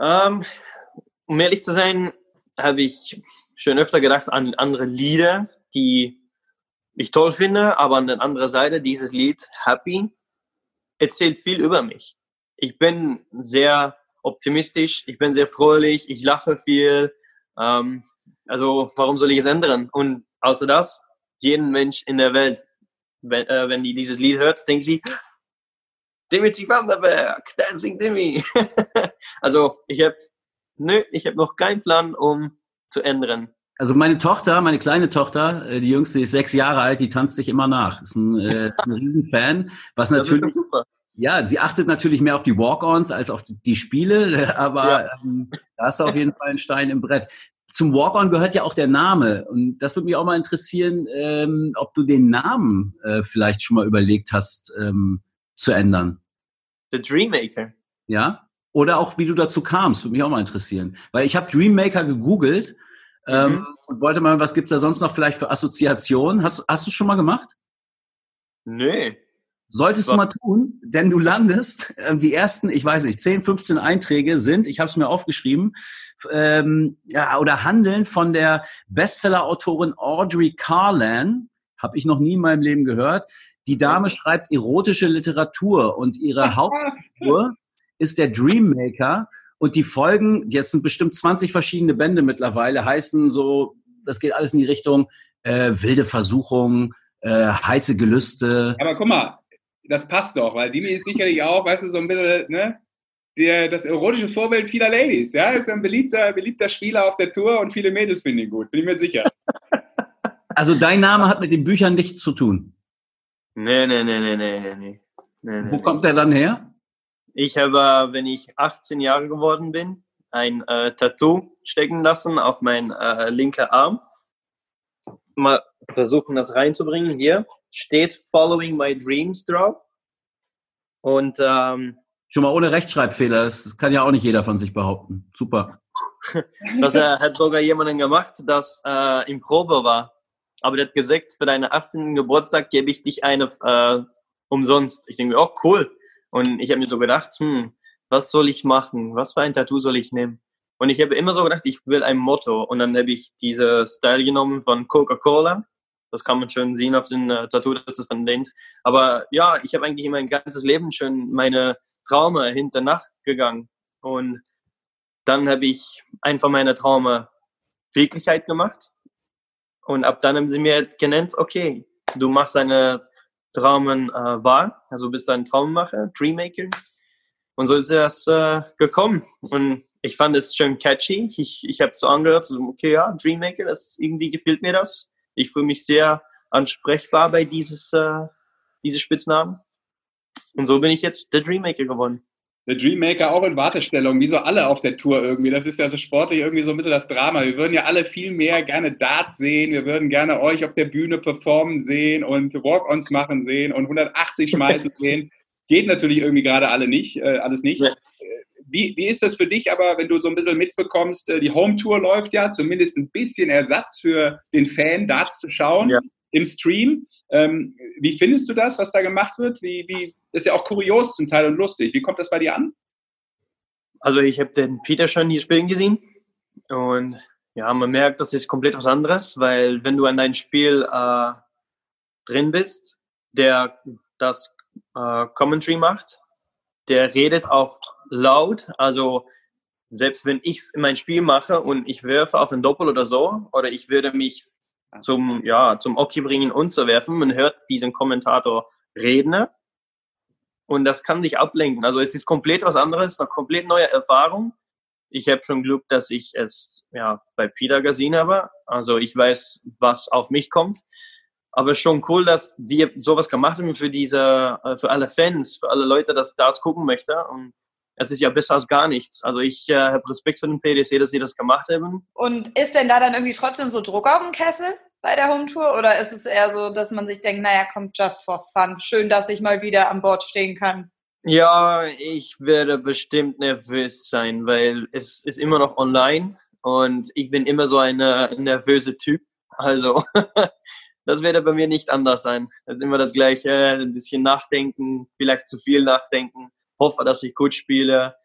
Ähm, um ehrlich zu sein, habe ich schon öfter gedacht an andere Lieder, die ich toll finde, aber an der anderen Seite dieses Lied Happy erzählt viel über mich. Ich bin sehr optimistisch, ich bin sehr fröhlich, ich lache viel. Ähm, also warum soll ich es ändern? Und außer das, jeden Mensch in der Welt, wenn, äh, wenn die dieses Lied hört, denkt sie, Dimitri Vanderberg, Dancing Dimmy. also ich habe nö, ich habe noch keinen Plan, um zu ändern. Also meine Tochter, meine kleine Tochter, äh, die jüngste ist sechs Jahre alt, die tanzt dich immer nach. Ist ein, äh, ist ein Riesenfan, was natürlich. Ja, sie achtet natürlich mehr auf die Walk-ons als auf die Spiele, aber ja. ähm, da ist auf jeden Fall ein Stein im Brett. Zum Walk-on gehört ja auch der Name und das würde mich auch mal interessieren, ähm, ob du den Namen äh, vielleicht schon mal überlegt hast ähm, zu ändern. The Dreammaker. Ja. Oder auch, wie du dazu kamst, würde mich auch mal interessieren. Weil ich habe Dreammaker gegoogelt ähm, mhm. und wollte mal, was gibt's da sonst noch vielleicht für Assoziationen? Hast, hast du schon mal gemacht? Nee. Solltest du mal tun, denn du landest, äh, die ersten, ich weiß nicht, 10, 15 Einträge sind, ich habe es mir aufgeschrieben, ähm, ja, oder handeln von der Bestseller-Autorin Audrey Carlan, habe ich noch nie in meinem Leben gehört. Die Dame schreibt erotische Literatur und ihre Hauptfigur ist der Dreammaker und die Folgen, jetzt sind bestimmt 20 verschiedene Bände mittlerweile, heißen so, das geht alles in die Richtung äh, wilde Versuchungen, äh, heiße Gelüste. Aber guck mal, das passt doch, weil Dimi ist sicherlich auch, weißt du, so ein bisschen, ne? Der, das erotische Vorbild vieler Ladies, ja, ist ein beliebter, beliebter Spieler auf der Tour und viele Mädels finden ihn gut, bin ich mir sicher. Also dein Name hat mit den Büchern nichts zu tun. Nee, nee, nee, nee, nee, nee. nee Wo kommt der dann her? Ich habe, wenn ich 18 Jahre geworden bin, ein äh, Tattoo stecken lassen auf meinen äh, linken Arm. Mal versuchen, das reinzubringen. Hier steht Following My Dreams drauf. Und ähm, schon mal ohne Rechtschreibfehler. Das kann ja auch nicht jeder von sich behaupten. Super. das äh, hat sogar jemanden gemacht, das äh, im Probe war. Aber der hat gesagt, für deinen 18. Geburtstag gebe ich dich eine äh, umsonst. Ich denke mir, oh cool. Und ich habe mir so gedacht, hm, was soll ich machen? Was für ein Tattoo soll ich nehmen? Und ich habe immer so gedacht, ich will ein Motto. Und dann habe ich diese Style genommen von Coca-Cola. Das kann man schön sehen auf den äh, Tattoo, das ist von Dings. Aber ja, ich habe eigentlich mein ganzes Leben schon meine Traume hinter nachgegangen. Und dann habe ich einfach meine Traume Wirklichkeit gemacht. Und ab dann haben sie mir genannt, okay, du machst eine Traumen äh, war. Also bist du ein Traummacher, Dreammaker. Und so ist es äh, gekommen. Und ich fand es schön catchy. Ich, ich habe es so angehört, so, okay, ja, Dreammaker, das irgendwie gefällt mir das. Ich fühle mich sehr ansprechbar bei dieses, äh, diese Spitznamen. Und so bin ich jetzt der Dreammaker geworden der Dreammaker auch in Wartestellung, wie so alle auf der Tour irgendwie. Das ist ja so sportlich irgendwie so ein bisschen das Drama. Wir würden ja alle viel mehr gerne Darts sehen. Wir würden gerne euch auf der Bühne performen sehen und Walk-ons machen sehen und 180 schmeißen sehen. Geht natürlich irgendwie gerade alle nicht, äh, alles nicht. Wie, wie ist das für dich aber, wenn du so ein bisschen mitbekommst, äh, die Home-Tour läuft ja, zumindest ein bisschen Ersatz für den Fan, Darts zu schauen ja. Im Stream. Ähm, wie findest du das, was da gemacht wird? Wie, wie, ist ja auch kurios zum Teil und lustig. Wie kommt das bei dir an? Also ich habe den Peter schon hier spielen gesehen und ja, man merkt, das ist komplett was anderes, weil wenn du an dein Spiel äh, drin bist, der das äh, Commentary macht, der redet auch laut, also selbst wenn ich mein Spiel mache und ich werfe auf ein Doppel oder so, oder ich würde mich zum, ja, zum Oki bringen und zu werfen, man hört diesen Kommentator reden und das kann sich ablenken. Also es ist komplett was anderes, eine komplett neue Erfahrung. Ich habe schon Glück, dass ich es ja, bei Peter gesehen habe. Also ich weiß, was auf mich kommt. Aber schon cool, dass sie sowas gemacht haben für diese, äh, für alle Fans, für alle Leute, dass das gucken möchte. Und es ist ja besser als gar nichts. Also ich äh, habe Respekt für den PDC, dass sie das gemacht haben. Und ist denn da dann irgendwie trotzdem so Druck auf dem Kessel bei der Home Tour? Oder ist es eher so, dass man sich denkt, naja, kommt just for fun. Schön, dass ich mal wieder an Bord stehen kann. Ja, ich werde bestimmt nervös sein, weil es ist immer noch online und ich bin immer so ein nervöser Typ. Also das werde bei mir nicht anders sein. Es ist immer das Gleiche, ein bisschen nachdenken, vielleicht zu viel nachdenken hoffe, dass ich gut spiele.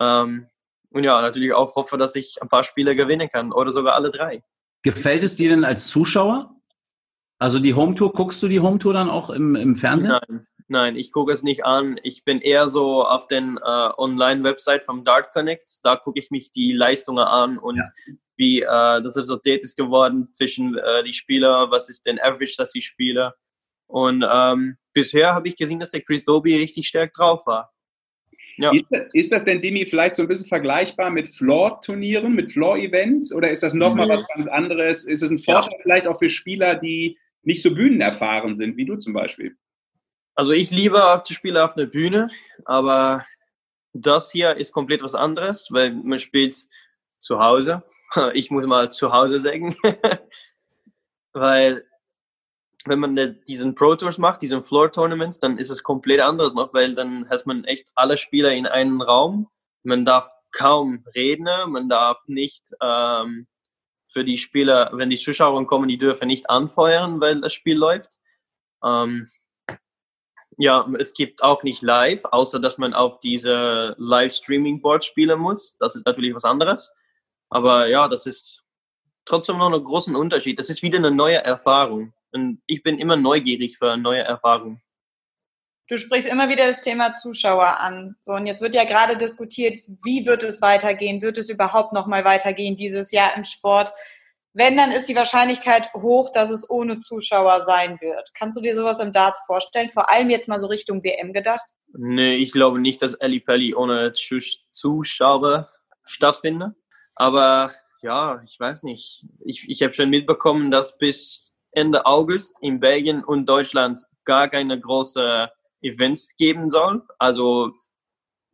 Ähm, und ja, natürlich auch hoffe, dass ich ein paar Spiele gewinnen kann oder sogar alle drei. Gefällt es dir denn als Zuschauer? Also die Home Tour, guckst du die Home Tour dann auch im, im Fernsehen? Nein, nein, ich gucke es nicht an. Ich bin eher so auf den äh, Online-Website vom Dart Connect. Da gucke ich mich die Leistungen an und ja. wie äh, das Resultat ist geworden zwischen äh, die Spieler, was ist denn Average, dass ich spiele. Und ähm, bisher habe ich gesehen, dass der Chris Doby richtig stark drauf war. Ja. Ist, ist, das denn, Dimi, vielleicht so ein bisschen vergleichbar mit Floor-Turnieren, mit Floor-Events? Oder ist das nochmal mhm. was ganz anderes? Ist es ein Vorteil ja. vielleicht auch für Spieler, die nicht so bühnenerfahren sind, wie du zum Beispiel? Also ich liebe auf die Spiele auf der Bühne, aber das hier ist komplett was anderes, weil man spielt zu Hause. Ich muss mal zu Hause sagen, weil wenn man diesen Pro Tours macht, diesen Floor Tournaments, dann ist es komplett anders noch, weil dann hat man echt alle Spieler in einen Raum. Man darf kaum reden, man darf nicht ähm, für die Spieler, wenn die Zuschauer kommen, die dürfen nicht anfeuern, weil das Spiel läuft. Ähm, ja, es gibt auch nicht live, außer dass man auf diese Live-Streaming-Board spielen muss. Das ist natürlich was anderes. Aber ja, das ist trotzdem noch einen großen Unterschied. Das ist wieder eine neue Erfahrung. Und ich bin immer neugierig für neue Erfahrungen. Du sprichst immer wieder das Thema Zuschauer an. So, und jetzt wird ja gerade diskutiert, wie wird es weitergehen? Wird es überhaupt noch mal weitergehen dieses Jahr im Sport? Wenn, dann ist die Wahrscheinlichkeit hoch, dass es ohne Zuschauer sein wird. Kannst du dir sowas im Darts vorstellen? Vor allem jetzt mal so Richtung WM gedacht? Nee, ich glaube nicht, dass Ali Pelli ohne Zuschauer stattfindet. Aber ja, ich weiß nicht. Ich, ich habe schon mitbekommen, dass bis Ende August in Belgien und Deutschland gar keine große Events geben soll. Also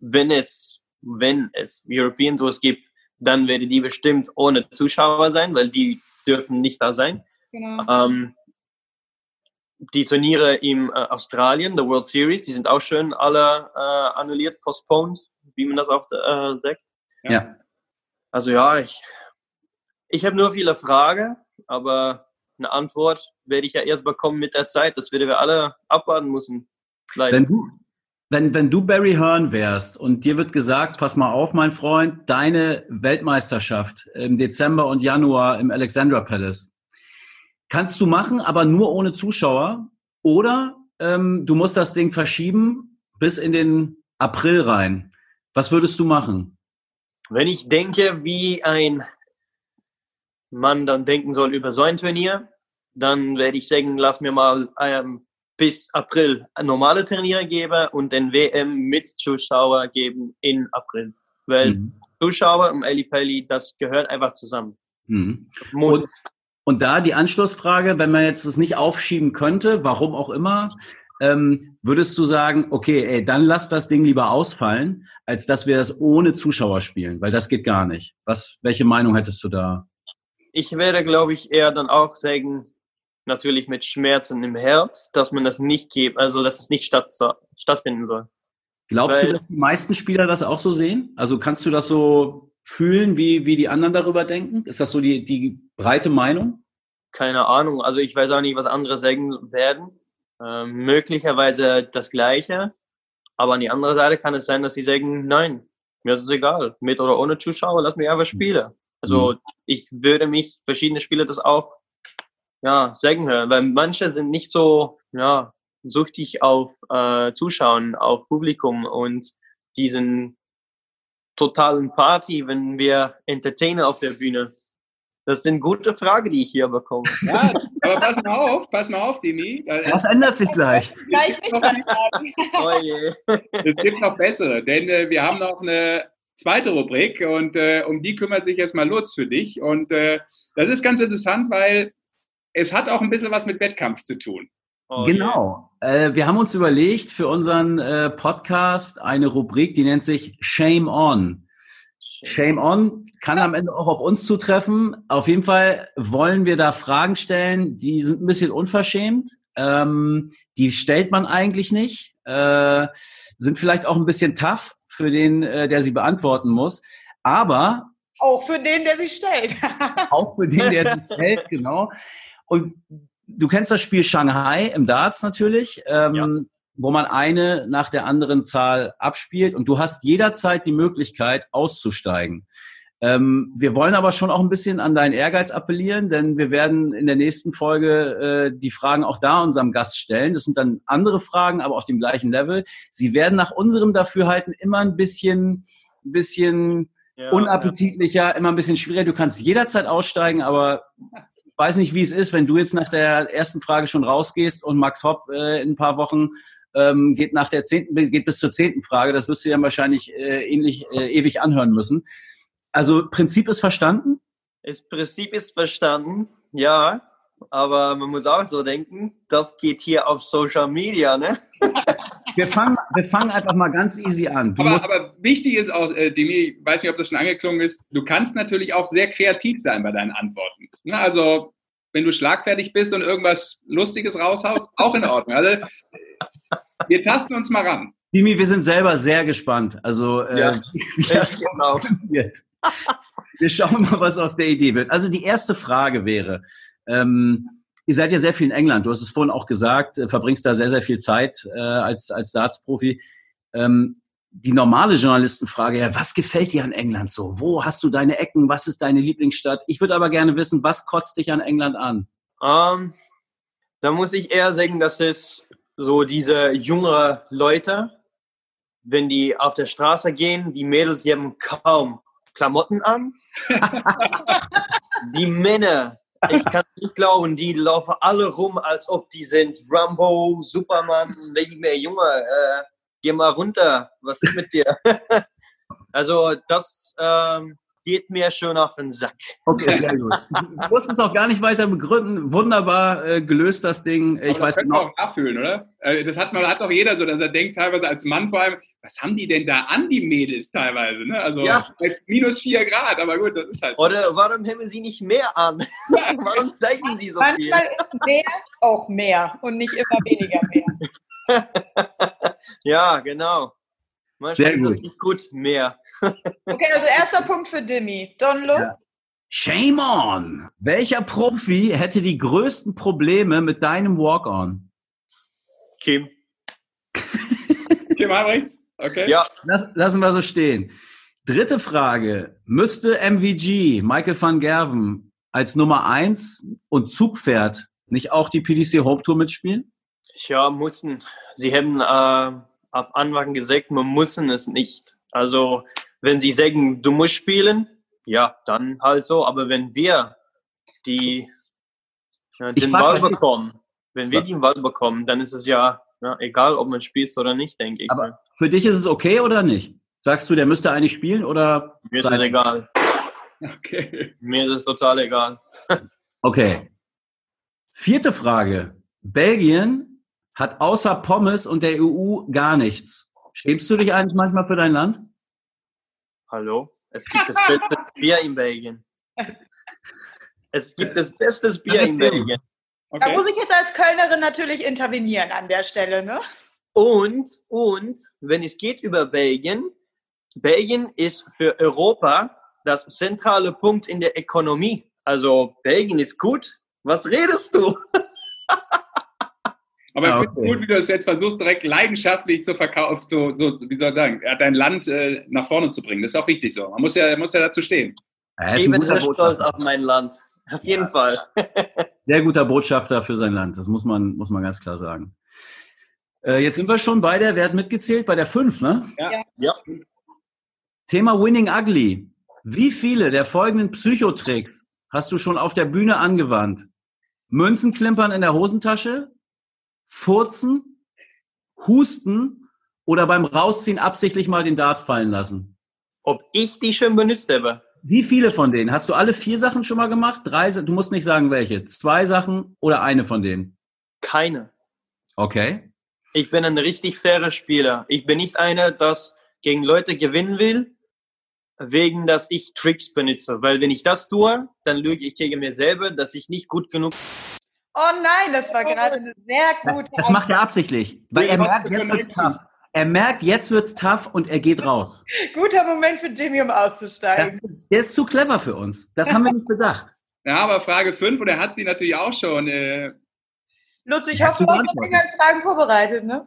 wenn es, wenn es European Tours gibt, dann werde die bestimmt ohne Zuschauer sein, weil die dürfen nicht da sein. Genau. Ähm, die Turniere in äh, Australien, the World Series, die sind auch schön alle äh, annulliert, postponed, wie man das auch äh, sagt. Ja. Also ja, ich, ich habe nur viele Fragen, aber eine Antwort werde ich ja erst bekommen mit der Zeit. Das werden wir alle abwarten müssen. Leider. Wenn du, wenn, wenn du Barry Hearn wärst und dir wird gesagt, pass mal auf, mein Freund, deine Weltmeisterschaft im Dezember und Januar im Alexandra Palace kannst du machen, aber nur ohne Zuschauer. Oder ähm, du musst das Ding verschieben bis in den April rein. Was würdest du machen? Wenn ich denke, wie ein Mann dann denken soll über so ein Turnier, dann werde ich sagen, lass mir mal ähm, bis April normale Turniere geben und den WM mit Zuschauer geben in April. Weil mhm. Zuschauer und Ali Pelli, das gehört einfach zusammen. Mhm. Und, und, da die Anschlussfrage, wenn man jetzt es nicht aufschieben könnte, warum auch immer, ähm, würdest du sagen, okay, ey, dann lass das Ding lieber ausfallen, als dass wir das ohne Zuschauer spielen, weil das geht gar nicht. Was, welche Meinung hättest du da? Ich werde, glaube ich, eher dann auch sagen, natürlich mit Schmerzen im Herz, dass man das nicht gibt, also dass es nicht statt, stattfinden soll. Glaubst Weil, du, dass die meisten Spieler das auch so sehen? Also kannst du das so fühlen, wie, wie die anderen darüber denken? Ist das so die, die breite Meinung? Keine Ahnung. Also ich weiß auch nicht, was andere sagen werden. Ähm, möglicherweise das Gleiche. Aber an die andere Seite kann es sein, dass sie sagen, nein, mir ist es egal. Mit oder ohne Zuschauer, lass mich einfach spielen. Also mhm. ich würde mich, verschiedene Spieler das auch ja, sagen hören, weil manche sind nicht so, ja, süchtig auf äh, Zuschauen, auf Publikum und diesen totalen Party, wenn wir entertainen auf der Bühne? Das sind gute Fragen, die ich hier bekomme. Ja, aber pass mal auf, pass mal auf, Dini. Das ändert sich gleich. Mehr sagen. Oh je. Es gibt noch bessere, denn äh, wir haben noch eine zweite Rubrik und äh, um die kümmert sich jetzt mal Lutz für dich. Und äh, das ist ganz interessant, weil es hat auch ein bisschen was mit Wettkampf zu tun. Oh. Genau. Äh, wir haben uns überlegt für unseren äh, Podcast eine Rubrik, die nennt sich Shame On. Shame On kann am Ende auch auf uns zutreffen. Auf jeden Fall wollen wir da Fragen stellen, die sind ein bisschen unverschämt. Ähm, die stellt man eigentlich nicht. Äh, sind vielleicht auch ein bisschen tough für den, äh, der sie beantworten muss. Aber Auch für den, der sich stellt. auch für den, der sich stellt, genau. Und du kennst das Spiel Shanghai im Darts natürlich, ähm, Ja. wo man eine nach der anderen Zahl abspielt und du hast jederzeit die Möglichkeit auszusteigen. Ähm, wir wollen aber schon auch ein bisschen an deinen Ehrgeiz appellieren, denn wir werden in der nächsten Folge äh, die Fragen auch da unserem Gast stellen. Das sind dann andere Fragen, aber auf dem gleichen Level. Sie werden nach unserem Dafürhalten immer ein bisschen, ein bisschen Ja, unappetitlicher, immer ein bisschen schwieriger. Du kannst jederzeit aussteigen, aber ich weiß nicht, wie es ist, wenn du jetzt nach der ersten Frage schon rausgehst und Max Hopp äh, in ein paar Wochen ähm, geht nach der zehnten, geht bis zur zehnten Frage. Das wirst du ja wahrscheinlich äh, ähnlich äh, ewig anhören müssen. Also Prinzip ist verstanden. Das Prinzip ist verstanden, ja. Aber man muss auch so denken, das geht hier auf Social Media, ne? Wir fangen, wir fangen einfach mal ganz easy an. Du Aber, aber wichtig ist auch, äh, Demi, ich weiß nicht, ob das schon angeklungen ist, du kannst natürlich auch sehr kreativ sein bei deinen Antworten. Ne? Also, wenn du schlagfertig bist und irgendwas Lustiges raushaust, auch in Ordnung. Also, wir tasten uns mal ran. Dimi, wir sind selber sehr gespannt. Also äh, Ja. wie das genau. funktioniert. Wir schauen mal, was aus der Idee wird. Also die erste Frage wäre, ähm, ihr seid ja sehr viel in England. Du hast es vorhin auch gesagt, äh, verbringst da sehr, sehr viel Zeit äh, als, als Darts-Profi. Ähm, die normale Journalistenfrage, ja, was gefällt dir an England so? Wo hast du deine Ecken? Was ist deine Lieblingsstadt? Ich würde aber gerne wissen, was kotzt dich an England an? Ähm, da muss ich eher sagen, dass es so diese jüngere Leute, wenn die auf der Straße gehen, die Mädels, die haben kaum Klamotten an. die Männer, ich kann nicht glauben, die laufen alle rum, als ob die sind Rambo, Superman, welche mehr Junge, äh, geh mal runter, was ist mit dir? also das ähm, geht mir schon auf den Sack. Okay, sehr gut. Du musst es auch gar nicht weiter begründen. Wunderbar äh, gelöst, das Ding. Ich Aber weiß das man genau. auch nachfühlen, oder? Äh, Das hat man hat doch jeder so, dass er denkt, teilweise als Mann vor allem, was haben die denn da an, die Mädels teilweise? Ne? Also Ja. minus vier Grad, aber gut, das ist halt so. Oder warum haben sie nicht mehr an? warum zeigen sie so viel? Manchmal ist mehr auch mehr und nicht immer weniger mehr. Ja, genau. Manchmal Sehr ist das gut. nicht gut, mehr. Okay, also erster Punkt für Dimi. Don Lo? Ja. Shame on! Welcher Profi hätte die größten Probleme mit deinem Walk-on? Kim. Kim Albrechts? Okay. Ja, Lass, lassen wir so stehen. Dritte Frage. Müsste MVG, Michael van Gerven, als Nummer eins und Zugpferd nicht auch die PDC Home Tour mitspielen? ja, müssen. Sie haben äh, auf Anfang gesagt, man müssen es nicht. Also, wenn sie sagen, du musst spielen, ja, dann halt so. Aber wenn wir die, ja, Ich den Ball mal- bekommen, wenn wir Ja. den Ball bekommen, dann ist es ja, ja egal, ob man spielt oder nicht, denke ich. Aber für dich ist es okay oder nicht? Sagst du, der müsste eigentlich spielen oder? Mir ist es egal. Okay. Mir ist es total egal. Okay. Vierte Frage. Belgien hat außer Pommes und der EU gar nichts. Schämst du dich eigentlich manchmal für dein Land? Hallo? Es gibt das beste Bier in Belgien. Es gibt das beste Bier in. Belgien. Da okay. muss ich jetzt als Kölnerin natürlich intervenieren an der Stelle, ne? Und, und, wenn es geht über Belgien, Belgien ist für Europa das zentrale Punkt in der Ökonomie. Also Belgien ist gut. Was redest du? Aber ich Ah, finde okay. gut, wie du es jetzt versuchst, direkt leidenschaftlich zu verkaufen, so, so, wie soll ich sagen, ja, dein Land äh, nach vorne zu bringen. Das ist auch richtig so. Man muss ja, muss ja dazu stehen. Er Ich bin sehr stolz auf mein Land. Auf jeden Fall. Sehr guter Botschafter für sein Land. Das muss man, muss man ganz klar sagen. Äh, jetzt sind wir schon bei der, wer hat mitgezählt? Bei der 5, ne? Ja. Ja. Thema Winning Ugly. Wie viele der folgenden Psychotricks hast du schon auf der Bühne angewandt? Münzen klimpern in der Hosentasche, furzen, husten oder beim Rausziehen absichtlich mal den Dart fallen lassen? Ob ich die schon benutzt habe? Wie viele von denen? Hast du alle vier Sachen schon mal gemacht? Drei? Du musst nicht sagen, welche. Zwei Sachen oder eine von denen? Keine. Okay. Ich bin ein richtig fairer Spieler. Ich bin nicht einer, das gegen Leute gewinnen will, wegen dass ich Tricks benutze. Weil wenn ich das tue, dann lüge ich gegen mir selber, dass ich nicht gut genug. Oh nein, das war gerade eine sehr gute. Das macht er absichtlich, weil er merkt, jetzt wird's tough. Er merkt, jetzt wird's tough und er geht raus. Guter Moment für Jimmy, um Das auszusteigen. ist, der ist zu clever für uns. Das haben wir nicht bedacht. Ja, aber Frage 5, und er hat sie natürlich auch schon. Äh, Lutz, ich hoffe, du hast noch Fragen vorbereitet, ne?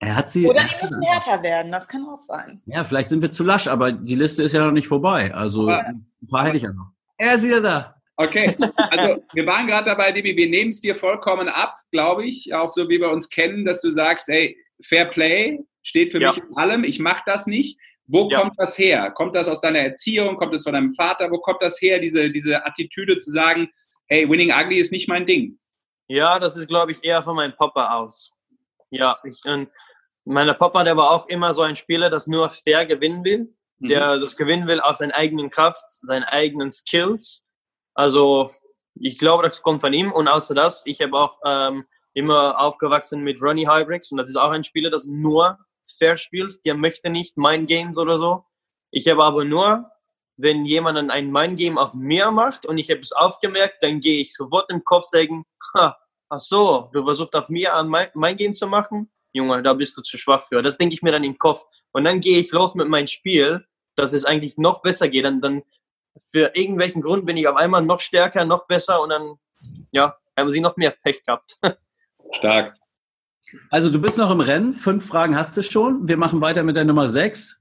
Er hat sie. Oder er die müssen härter werden, das kann auch sein. ja, vielleicht sind wir zu lasch, aber die Liste ist ja noch nicht vorbei. Also Aber- ein paar hätte ich ja noch. Er ist wieder da. Okay, also wir waren gerade dabei, Dibi, wir nehmen es dir vollkommen ab, glaube ich, auch so wie wir uns kennen, dass du sagst, ey, Fair Play steht für Ja. mich in allem, ich mache das nicht. Wo Ja. kommt das her? Kommt das aus deiner Erziehung? Kommt das von deinem Vater? Wo kommt das her, diese, diese Attitüde zu sagen, hey, Winning Ugly ist nicht mein Ding? Ja, das ist, glaube ich, eher von meinem Papa aus. Ja, ich, und mein Papa, der war auch immer so ein Spieler, das nur fair gewinnen will, Mhm. der das gewinnen will auf seinen eigenen Kraft, seinen eigenen Skills. Also ich glaube, das kommt von ihm. Und außer das, ich habe auch ähm, immer aufgewachsen mit Ronnie Hybricks und das ist auch ein Spieler, das nur fair spielt. Der möchte nicht Mind Games oder so. Ich habe aber nur, wenn jemand ein Mind Game auf mir macht und ich habe es aufgemerkt, dann gehe ich sofort im Kopf sagen, ha, ach so, du versuchst auf mir ein Mind Game zu machen? Junge, da bist du zu schwach für. Das denke ich mir dann im Kopf. Und dann gehe ich los mit meinem Spiel, dass es eigentlich noch besser geht. Dann, dann für irgendwelchen Grund bin ich auf einmal noch stärker, noch besser und dann, ja, haben sie noch mehr Pech gehabt. Stark. Also du bist noch im Rennen. Fünf Fragen hast du schon. Wir machen weiter mit der Nummer sechs.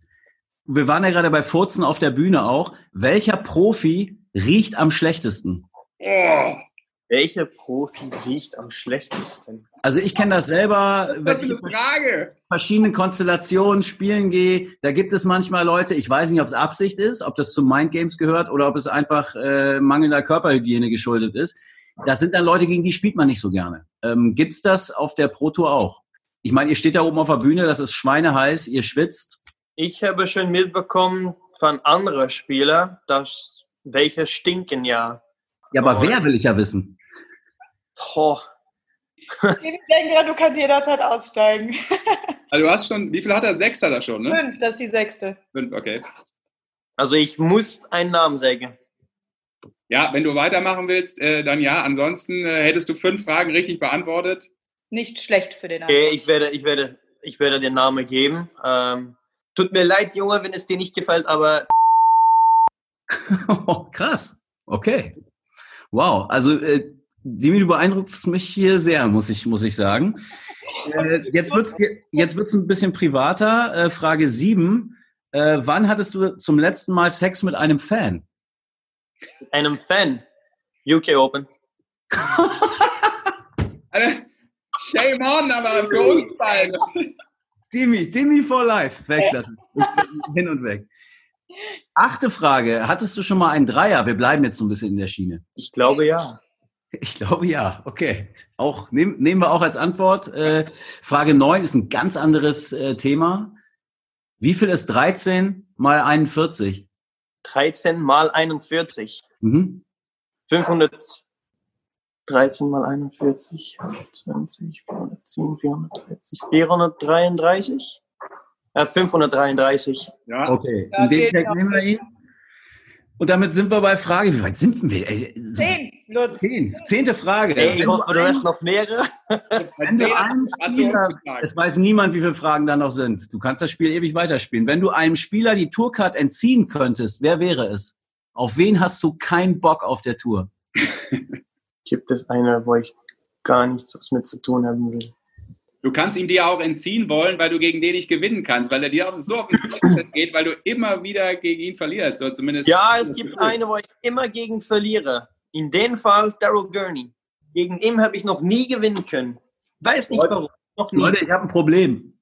Wir waren ja gerade bei Furzen auf der Bühne auch. Welcher Profi riecht am schlechtesten? Oh, Welcher Profi riecht am schlechtesten? Also ich kenne das selber, wenn ich eine in Frage. verschiedenen Konstellationen spielen gehe. Da gibt es manchmal Leute, ich weiß nicht, ob es Absicht ist, ob das zu Mind Games gehört oder ob es einfach äh, mangelnder Körperhygiene geschuldet ist. Das sind dann Leute, gegen die spielt man nicht so gerne. Ähm, gibt's das auf der Pro Tour auch? Ich meine, ihr steht da oben auf der Bühne, das ist schweineheiß, ihr schwitzt. Ich habe schon mitbekommen von anderen Spielern, dass welche stinken ja. Ja, aber Oh. wer will ich ja wissen? Boah, Ich denke gerade, du kannst jederzeit aussteigen. Also du hast schon, wie viel hat er? Sechs hat er schon, ne? Fünf, das ist die sechste. Fünf, okay. also ich muss einen Namen sagen. Ja, wenn du weitermachen willst, äh, dann ja. Ansonsten äh, hättest du fünf Fragen richtig beantwortet. Nicht schlecht für den Okay, Anfang. ich werde, ich werde, ich werde den Namen geben. Ähm, tut mir leid, Junge, wenn es dir nicht gefällt, aber Oh, krass. Okay. Wow. Also, äh, Dimi, du beeindruckst mich hier sehr, muss ich, muss ich sagen. Äh, jetzt wird's hier- jetzt wird's ein bisschen privater. Äh, Frage sieben. Äh, wann hattest du zum letzten Mal Sex mit einem Fan? einem Fan. UK Open. Also, shame on, aber für uns beide. Dimi, Dimi for life. Weltklasse. Hin und weg. Achte Frage. Hattest du schon mal einen Dreier? Wir bleiben jetzt so ein bisschen in der Schiene. Ich glaube ja. Ich glaube ja. Okay. Auch nehm, nehmen wir auch als Antwort. Äh, Frage 9 ist ein ganz anderes äh, Thema. Wie viel ist 13 mal 41? 13 mal 41. Mhm. 513 mal 41, 120, 410, 430, 433? Äh, 533. Ja, Okay. Ja, In dem geht Tag nehmen wir ihn. Und damit sind wir bei Frage. Wie weit sind wir? Ey, Zehn, Lutz. Zehn. Zehnte Frage. Ey, ich hoffe, du hast noch mehrere. Wenn du einem Spieler, es weiß niemand, wie viele Fragen da noch sind. Du kannst das Spiel ewig weiterspielen. Wenn du einem Spieler die Tourcard entziehen könntest, wer wäre es? Auf wen hast du keinen Bock auf der Tour? Gibt es eine, wo ich gar nichts was mit zu tun haben will? Du kannst ihm dir auch entziehen wollen, weil du gegen den nicht gewinnen kannst, weil er dir auch so auf den Sack geht, weil du immer wieder gegen ihn verlierst. Oder zumindest Ja, es gibt eine, wo ich immer gegen verliere. In dem Fall Daryl Gurney. Gegen ihn habe ich noch nie gewinnen können. Weiß nicht Leute. warum. Noch nie. Leute, ich habe ein Problem.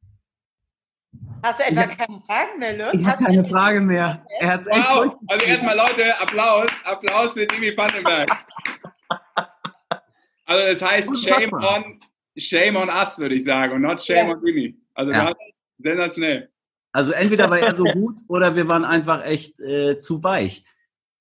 Hast du etwa keine Fragen mehr, Lutz? Ich habe keine Frage mehr. Er hat's echt Wow. Also erstmal Leute, Applaus, Applaus für Dimi Vandenberg. Also es heißt Shame on, Shame on us, würde ich sagen, und not Shame Ja. on Dimi. Also Ja. sensationell. Also entweder war er so gut oder wir waren einfach echt äh, zu weich.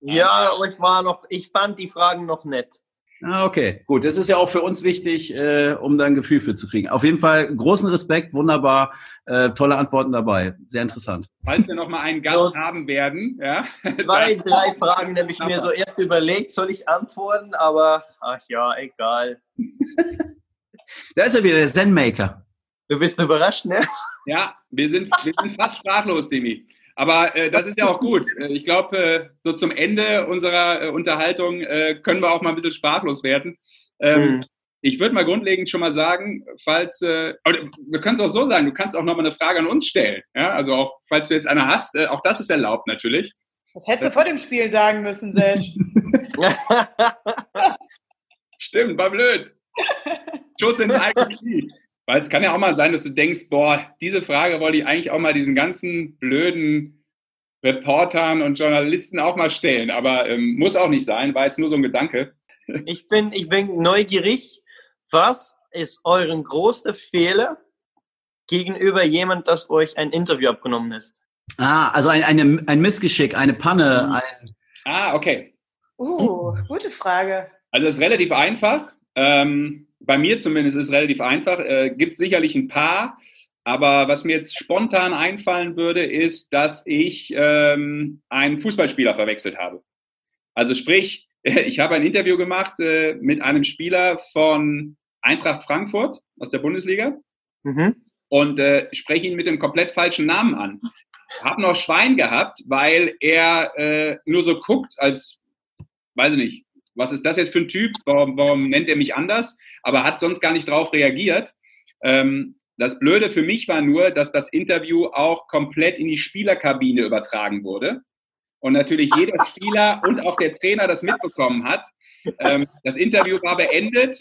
Ja, ich war noch, ich fand die Fragen noch nett. Ah, okay, gut. Das ist ja auch für uns wichtig, äh, um da ein Gefühl für zu kriegen. Auf jeden Fall großen Respekt, wunderbar, äh, tolle Antworten dabei, sehr interessant. Falls wir noch mal einen Gast So. haben werden, ja, Zwei, drei Fragen habe ich mir so erst überlegt, soll ich antworten, aber ach ja, egal. Da ist er wieder, der Zen-Maker. Du bist überrascht, ne? Ja, wir sind, wir sind fast sprachlos, Demi. Aber äh, das ist ja auch gut. Äh, ich glaube, äh, so zum Ende unserer äh, Unterhaltung äh, können wir auch mal ein bisschen sprachlos werden. Ähm, Mhm. Ich würde mal grundlegend schon mal sagen, falls, äh, wir können es auch so sagen, du kannst auch noch mal eine Frage an uns stellen. Ja, also auch, falls du jetzt eine hast, äh, auch das ist erlaubt natürlich. Das hättest du vor dem Spiel sagen müssen, Sesh. Stimmt, war blöd. Schuss ins eigene Knie. Weil es kann ja auch mal sein, dass du denkst, boah, diese Frage wollte ich eigentlich auch mal diesen ganzen blöden Reportern und Journalisten auch mal stellen. Aber ähm, muss auch nicht sein, war jetzt nur so ein Gedanke. ich, bin, ich bin neugierig. Was ist euren größter Fehler gegenüber jemand, das euch ein Interview abgenommen ist? Ah, also ein, eine, ein Missgeschick, eine Panne, Mhm. ein, Ah, okay. Uh, gute Frage. Also es ist relativ einfach. Ähm, bei mir zumindest ist es relativ einfach. Äh, Gibt sicherlich ein paar. Aber was mir jetzt spontan einfallen würde, ist, dass ich ähm, einen Fußballspieler verwechselt habe. Also sprich, ich habe ein Interview gemacht äh, mit einem Spieler von Eintracht Frankfurt aus der Bundesliga Mhm. und äh, spreche ihn mit dem komplett falschen Namen an. Hab noch Schwein gehabt, weil er äh, nur so guckt, als, weiß ich nicht, was ist das jetzt für ein Typ? Warum, warum nennt er mich anders? Aber hat sonst gar nicht drauf reagiert. Ähm, das Blöde für mich war nur, dass das Interview auch komplett in die Spielerkabine übertragen wurde. Und natürlich jeder Spieler und auch der Trainer das mitbekommen hat. Ähm, das Interview war beendet.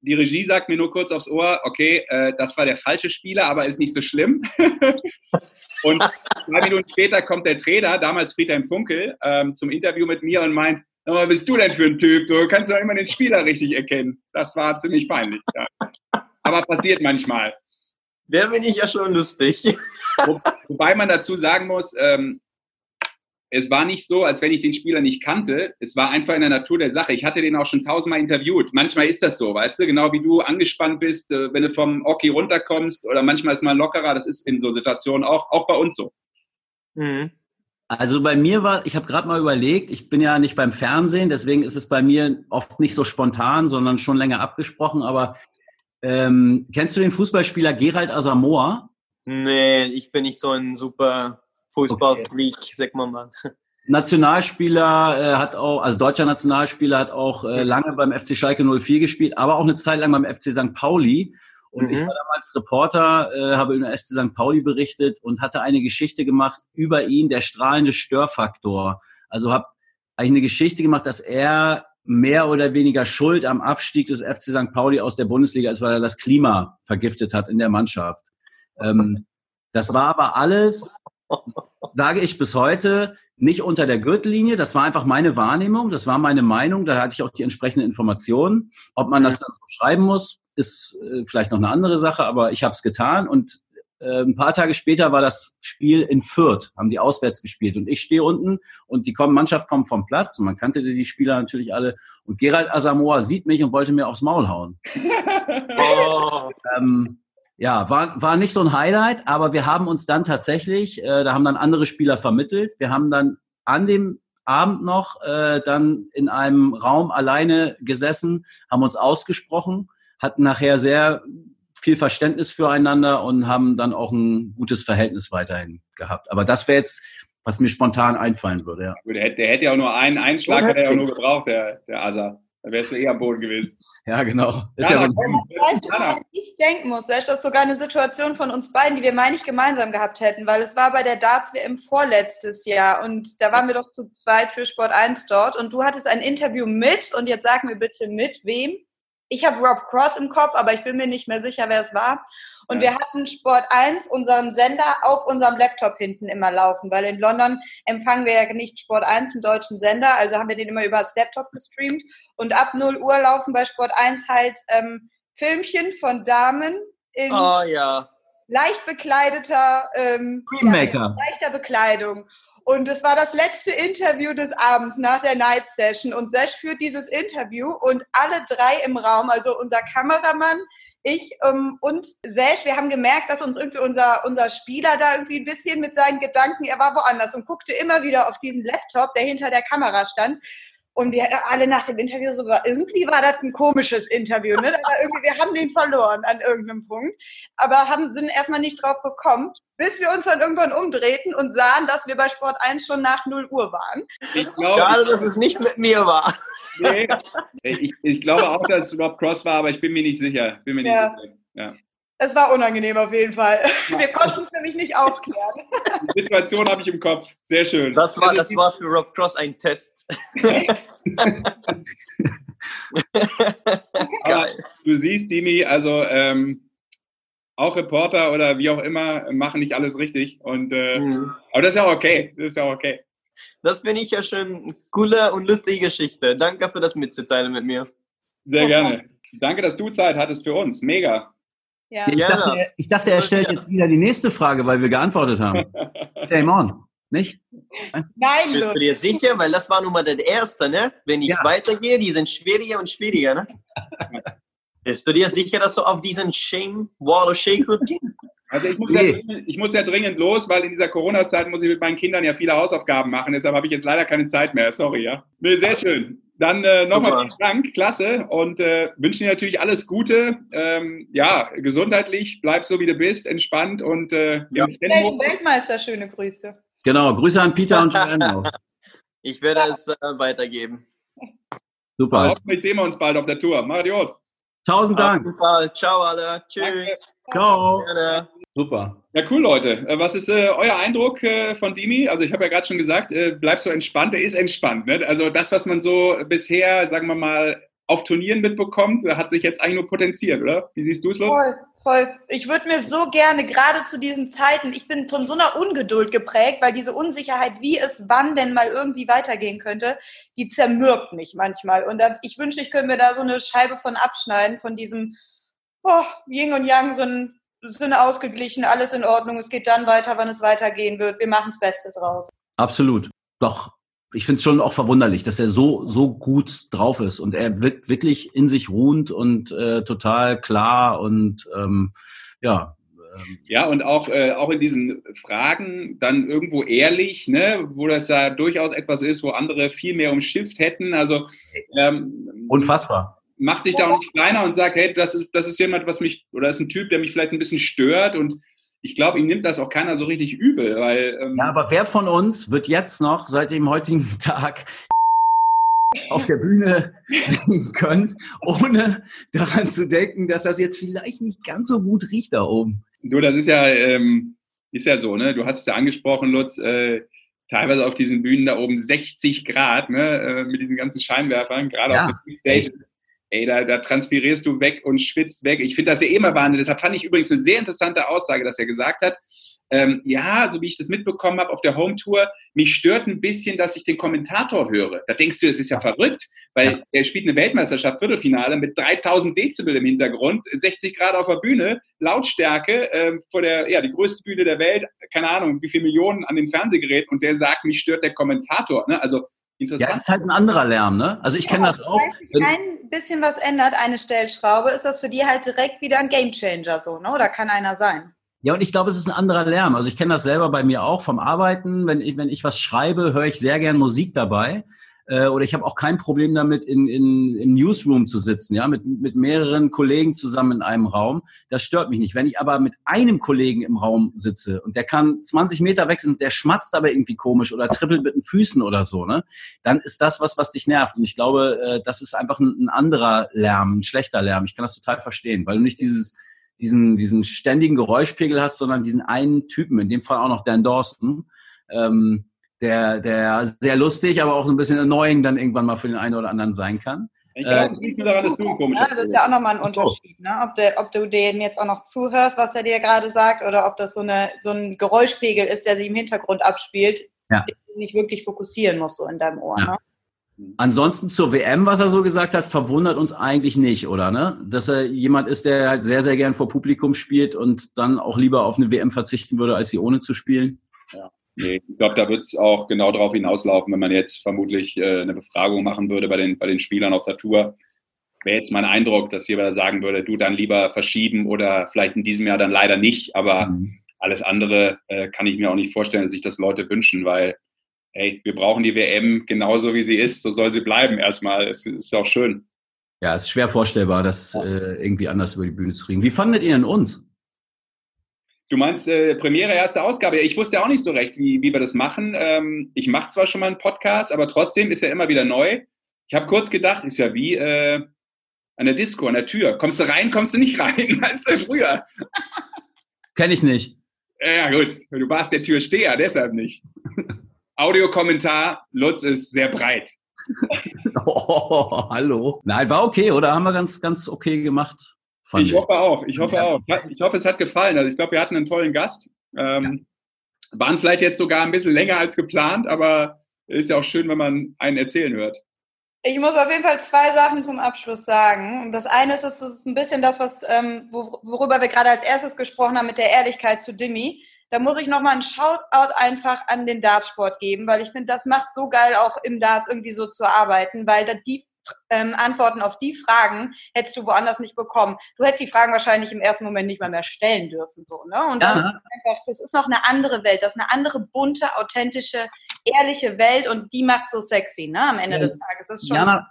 Die Regie sagt mir nur kurz aufs Ohr, okay, äh, das war der falsche Spieler, aber ist nicht so schlimm. und drei Minuten später kommt der Trainer, damals Friedhelm Funkel, ähm, zum Interview mit mir und meint, "Sag mal, was bist du denn für ein Typ? Du kannst doch immer den Spieler richtig erkennen. Das war ziemlich peinlich. Ja. Aber passiert manchmal. Der bin ich ja schon lustig. Wo, wobei man dazu sagen muss, ähm, es war nicht so, als wenn ich den Spieler nicht kannte. Es war einfach in der Natur der Sache. Ich hatte den auch schon tausendmal interviewt. Manchmal ist das so, weißt du, genau wie du angespannt bist, äh, wenn du vom Oki runterkommst oder manchmal ist man lockerer. Das ist in so Situationen auch, auch bei uns so. Mhm. Also bei mir war, ich habe gerade mal überlegt, ich bin ja nicht beim Fernsehen, deswegen ist es bei mir oft nicht so spontan, sondern schon länger abgesprochen. Aber ähm, kennst du den Fußballspieler Gerald Asamoah? Nee, ich bin nicht so ein super Fußballfreak, sag mal mal. Nationalspieler äh, hat auch, also deutscher Nationalspieler hat auch äh, lange beim FC Schalke 04 gespielt, aber auch eine Zeit lang beim FC St. Pauli. Und Mhm. ich war damals Reporter, äh, habe über FC St. Pauli berichtet und hatte eine Geschichte gemacht über ihn, der strahlende Störfaktor. Also habe eigentlich eine Geschichte gemacht, dass er mehr oder weniger Schuld am Abstieg des FC St. Pauli aus der Bundesliga ist, weil er das Klima vergiftet hat in der Mannschaft. Ähm, das war aber alles, sage ich bis heute, nicht unter der Gürtellinie. Das war einfach meine Wahrnehmung, das war meine Meinung. Da hatte ich auch die entsprechenden Informationen. Ob man das dann so schreiben muss, ist äh, vielleicht noch eine andere Sache, aber ich habe es getan und äh, ein paar Tage später war das Spiel in Fürth, haben die auswärts gespielt und ich stehe unten und die kommen, Mannschaft kommt vom Platz und man kannte die Spieler natürlich alle und Gerald Asamoah sieht mich und wollte mir aufs Maul hauen. Oh, Ähm, ja, war, war nicht so ein Highlight, aber wir haben uns dann tatsächlich, äh, da haben dann andere Spieler vermittelt. Wir haben dann an dem Abend noch äh, dann in einem Raum alleine gesessen, haben uns ausgesprochen, hatten nachher sehr viel Verständnis füreinander und haben dann auch ein gutes Verhältnis weiterhin gehabt. Aber das wäre jetzt, was mir spontan einfallen würde, ja. Gut, der, hätte- der hätte ja auch nur einen Einschlag, hätte er ja auch nur gebraucht, der, der Asa. Da wärst du eh am Boden gewesen. Ja, genau. Ist ja, Jana, so Weißt du, woran ich denken muss, Sesh, das ist sogar eine Situation von uns beiden, die wir, meine ich, gemeinsam gehabt hätten, weil es war bei der Darts WM vorletztes Jahr und da waren wir doch zu zweit für Sport 1 dort und du hattest ein Interview mit und jetzt sag mir bitte mit wem. Ich habe Rob Cross im Kopf, aber ich bin mir nicht mehr sicher, wer es war. Und Ja. wir hatten Sport 1, unseren Sender, auf unserem Laptop hinten immer laufen, weil in London empfangen wir ja nicht Sport 1, einen deutschen Sender, also haben wir den immer über das Laptop gestreamt. Und ab 0 Uhr laufen bei Sport 1 halt ähm, Filmchen von Damen in Oh ja. leicht bekleideter, ähm, Queenmaker. leichter Bekleidung. Und es war das letzte Interview des Abends nach der Night Session. Und Sesh führt dieses Interview und alle drei im Raum, also unser Kameramann, ich ähm, und Sesh, wir haben gemerkt, dass uns irgendwie unser, unser Spieler da irgendwie ein bisschen mit seinen Gedanken, er war woanders und guckte immer wieder auf diesen Laptop, der hinter der Kamera stand. Und wir alle nach dem Interview so, war- irgendwie war das ein komisches Interview, ne? War irgendwie, wir haben den verloren an irgendeinem Punkt, aber haben, sind erstmal nicht drauf gekommen, bis wir uns dann irgendwann umdrehten und sahen, dass wir bei Sport 1 schon nach 0 Uhr waren. Ich Schade, glaube, dass es nicht mit mir war. nee, ich, ich glaube auch, dass es Rob Cross war, aber ich bin mir nicht sicher. Bin mir nicht Ja. sicher. Ja. Es war unangenehm auf jeden Fall. Wir konnten es nämlich nicht aufklären. Die Situation habe ich im Kopf. Sehr schön. Das war, das war für Rob Cross ein Test. Aber du siehst, Dimi, also ähm, auch Reporter oder wie auch immer machen nicht alles richtig. Und, äh, Mhm. aber das ist ja auch okay. Das ist ja auch okay. Das finde ich ja schon eine coole und lustige Geschichte. Danke für das mitzuteilen mit mir. Sehr gerne. Danke, dass du Zeit hattest für uns. Mega. Ja. Ich dachte, er, ich dachte, er stellt jetzt wieder die nächste Frage, weil wir geantwortet haben. Shame on. Nicht? Nein, Bist du dir sicher? Weil das war nun mal der erste, ne? Wenn ich Ja. weitergehe, die sind schwieriger und schwieriger, ne? Bist du dir sicher, dass du auf diesen Shame, Wall of Shame Also ich muss, Nee. ja, dringend- ich muss ja dringend los, weil in dieser Corona-Zeit muss ich mit meinen Kindern ja viele Hausaufgaben machen. Deshalb habe ich jetzt leider keine Zeit mehr. Sorry, ja. Nee, sehr schön. Dann äh, nochmal vielen Dank, klasse. Und äh, wünsche dir natürlich alles Gute. Ähm, ja, gesundheitlich, bleib so wie du bist, entspannt und äh, Ja. Weltmeister schöne Grüße. Genau. Grüße an Peter und Joanne. Ich werde es äh, weitergeben. Super. Hoffentlich sehen wir uns bald auf der Tour. Macht Idiot. Tausend Auf Dank. jeden Fall. Ciao alle. Tschüss. Ciao. Gerne. Super. Ja, cool, Leute. Äh, Was ist äh, euer Eindruck äh, von Dimi? Also ich habe ja gerade schon gesagt, äh, bleib so entspannt. Er ist entspannt. Ne? Also das, was man so bisher, sagen wir mal, auf Turnieren mitbekommt, äh, hat sich jetzt eigentlich nur potenziert, oder? Wie siehst du es, Lutz? Voll, voll. Ich würde mir so gerne, gerade zu diesen Zeiten, ich bin von so einer Ungeduld geprägt, weil diese Unsicherheit, wie es wann denn mal irgendwie weitergehen könnte, die zermürbt mich manchmal. Und da, ich wünschte, ich könnte mir da so eine Scheibe von abschneiden, von diesem oh, Yin und Yang, so ein sind ausgeglichen, alles in Ordnung, es geht dann weiter, wann es weitergehen wird. Wir machen das Beste draus. Absolut. Doch. Ich finde es schon auch verwunderlich, dass er so so gut drauf ist und er wirkt wirklich in sich ruhend und äh, total klar und ähm, ja. ähm, Ja, und auch, äh, auch in diesen Fragen dann irgendwo ehrlich, ne, wo das ja durchaus etwas ist, wo andere viel mehr umschifft hätten. Also ähm, Unfassbar. Macht sich da auch nicht kleiner und sagt, hey, das ist, das ist jemand, was mich, oder ist ein Typ, der mich vielleicht ein bisschen stört und ich glaube, ihm nimmt das auch keiner so richtig übel, weil ähm, Ja, aber wer von uns wird jetzt noch seit dem heutigen Tag auf der Bühne singen können, ohne daran zu denken, dass das jetzt vielleicht nicht ganz so gut riecht da oben? Du, das ist ja, ähm, ist ja so, ne? Du hast es ja angesprochen, Lutz, äh, teilweise auf diesen Bühnen da oben 60 Grad, ne? Äh, mit diesen ganzen Scheinwerfern, gerade Ja, auf den Stages. Ey, da, da transpirierst du weg und schwitzt weg. Ich finde das ja immer Wahnsinn. Deshalb fand ich übrigens eine sehr interessante Aussage, dass er gesagt hat, ähm, ja, so wie ich das mitbekommen habe auf der Home-Tour, mich stört ein bisschen, dass ich den Kommentator höre. Da denkst du, das ist ja verrückt, weil er spielt eine Weltmeisterschaft, Viertelfinale mit 3000 Dezibel im Hintergrund, 60 Grad auf der Bühne, Lautstärke ähm, vor der, ja, die größte Bühne der Welt, keine Ahnung, wie viele Millionen an den Fernsehgeräten und der sagt, mich stört der Kommentator. Ne? Also Ja, interessant. ist halt ein anderer Lärm, ne? Also ich kenne das auch. Wenn sich Wenn, ein bisschen was ändert, eine Stellschraube, ist das für die halt direkt wieder ein Gamechanger so, ne? Oder kann einer sein? ja, und ich glaube, es ist ein anderer Lärm. Also ich kenne das selber bei mir auch vom Arbeiten. Wenn ich, wenn ich was schreibe, höre ich sehr gern Musik dabei. Äh, oder ich habe auch kein Problem damit, in, in, im Newsroom zu sitzen, ja, mit, mit mehreren Kollegen zusammen in einem Raum. Das stört mich nicht. Wenn ich aber mit einem Kollegen im Raum sitze und der kann 20 Meter weg sind, der schmatzt aber irgendwie komisch oder trippelt mit den Füßen oder so, ne, dann ist das was, was dich nervt. Und ich glaube, äh, das ist einfach ein, ein anderer Lärm, ein schlechter Lärm. Ich kann das total verstehen, weil du nicht dieses diesen, diesen ständigen Geräuschpegel hast, sondern diesen einen Typen, in dem Fall auch noch Dan Dawson, ähm, der, der sehr lustig, aber auch so ein bisschen annoying dann irgendwann mal für den einen oder anderen sein kann. Ich glaube, es liegt nur daran, dass du ein komischer Ja, das ist ja auch nochmal ein Ach so. Unterschied, ne? ob, der, ob du dem jetzt auch noch zuhörst, was er dir gerade sagt, oder ob das so, eine, so ein Geräuschpegel ist, der sich im Hintergrund abspielt, Ja. den du nicht wirklich fokussieren musst, so in deinem Ohr. Ja. Ne? Ansonsten zur WM, was er so gesagt hat, verwundert uns eigentlich nicht, oder? Ne? Dass er jemand ist, der halt sehr, sehr gern vor Publikum spielt und dann auch lieber auf eine WM verzichten würde, als sie ohne zu spielen. Nee, ich glaube, da wird es auch genau darauf hinauslaufen, wenn man jetzt vermutlich äh, eine Befragung machen würde bei den, bei den Spielern auf der Tour. Wäre jetzt mein Eindruck, dass jeder sagen würde, du dann lieber verschieben oder vielleicht in diesem Jahr dann leider nicht. Aber Mhm. alles andere äh, kann ich mir auch nicht vorstellen, dass sich das Leute wünschen, weil, hey, wir brauchen die WM genauso wie sie ist, so soll sie bleiben erstmal. Es ist auch schön. Ja, es ist schwer vorstellbar, das äh, irgendwie anders über die Bühne zu kriegen. Wie fandet ihr denn uns? Du meinst äh, Premiere, erste Ausgabe. Ich wusste ja auch nicht so recht, wie, wie wir das machen. Ähm, ich mache zwar schon mal einen Podcast, aber trotzdem ist er immer wieder neu. Ich habe kurz gedacht, ist ja wie äh, an der Disco, an der Tür. Kommst du rein, kommst du nicht rein, weißt du, früher. Kenne ich nicht. Ja, gut, du warst der Türsteher, deshalb nicht. Audiokommentar, Lutz ist sehr breit. Oh, hallo. Nein, war okay, oder? Haben wir ganz, ganz okay gemacht. Fand Ich hoffe auch, ich hoffe Ja. auch. Ich hoffe, es hat gefallen. Also ich glaube, wir hatten einen tollen Gast. Ähm, Waren vielleicht jetzt sogar ein bisschen länger als geplant, aber ist ja auch schön, wenn man einen erzählen hört. Ich muss auf jeden Fall zwei Sachen zum Abschluss sagen. Und Das eine ist, das ist ein bisschen das, was, ähm, wor- worüber wir gerade als erstes gesprochen haben mit der Ehrlichkeit zu Dimmy. Da muss ich nochmal einen Shoutout einfach an den Dartsport geben, weil ich finde, das macht so geil, auch im Darts irgendwie so zu arbeiten, weil da die ähm, Antworten auf die Fragen hättest du woanders nicht bekommen. Du hättest die Fragen wahrscheinlich im ersten Moment nicht mal mehr stellen dürfen, so, ne? Und das, Ja. ist einfach, das ist noch eine andere Welt, das ist eine andere bunte, authentische, ehrliche Welt und die macht so sexy, ne? Am Ende Ja. des Tages. Das ist schon Jana,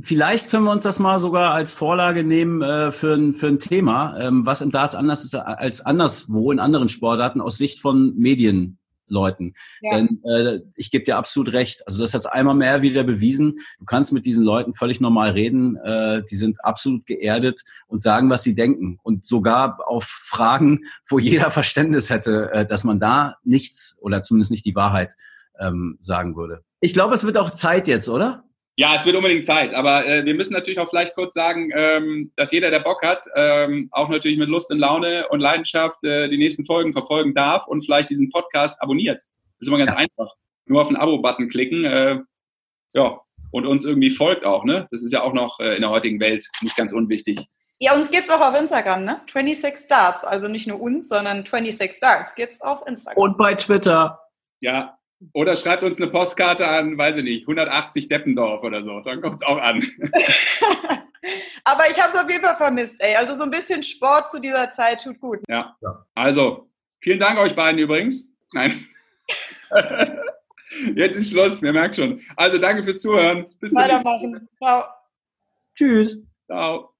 vielleicht können wir uns das mal sogar als Vorlage nehmen äh, für, ein, für ein Thema, ähm, was im Darts anders ist als anderswo in anderen Sportarten aus Sicht von Medienleuten. Ja. Denn äh, ich gebe dir absolut recht. Also das hat einmal mehr wieder bewiesen. Du kannst mit diesen Leuten völlig normal reden. Äh, die sind absolut geerdet und sagen, was sie denken. Und sogar auf Fragen, wo jeder Verständnis hätte, äh, dass man da nichts oder zumindest nicht die Wahrheit ähm, sagen würde. Ich glaube, es wird auch Zeit jetzt, oder? Ja, es wird unbedingt Zeit, aber äh, wir müssen natürlich auch vielleicht kurz sagen, ähm, dass jeder, der Bock hat, ähm, auch natürlich mit Lust und Laune und Leidenschaft äh, die nächsten Folgen verfolgen darf und vielleicht diesen Podcast abonniert. Das ist immer ganz Ja. einfach. Nur auf den Abo-Button klicken, äh, ja, und uns irgendwie folgt auch, ne? Das ist ja auch noch äh, in der heutigen Welt nicht ganz unwichtig. Ja, uns gibt's auch auf Instagram, ne? 26 Darts. Also nicht nur uns, sondern 26 Darts gibt's auf Instagram. Und bei Twitter. Ja. Oder schreibt uns eine Postkarte an, weiß ich nicht, 180 Deppendorf oder so. Dann kommt's auch an. Aber ich habe es auf jeden Fall vermisst, ey. Also so ein bisschen Sport zu dieser Zeit tut gut. Ja. Also, vielen Dank euch beiden übrigens. Nein. Jetzt ist Schluss, mir merkt schon. Also, danke fürs Zuhören. Bis zum nächsten Mal. Weitermachen. Ciao. Tschüss. Ciao.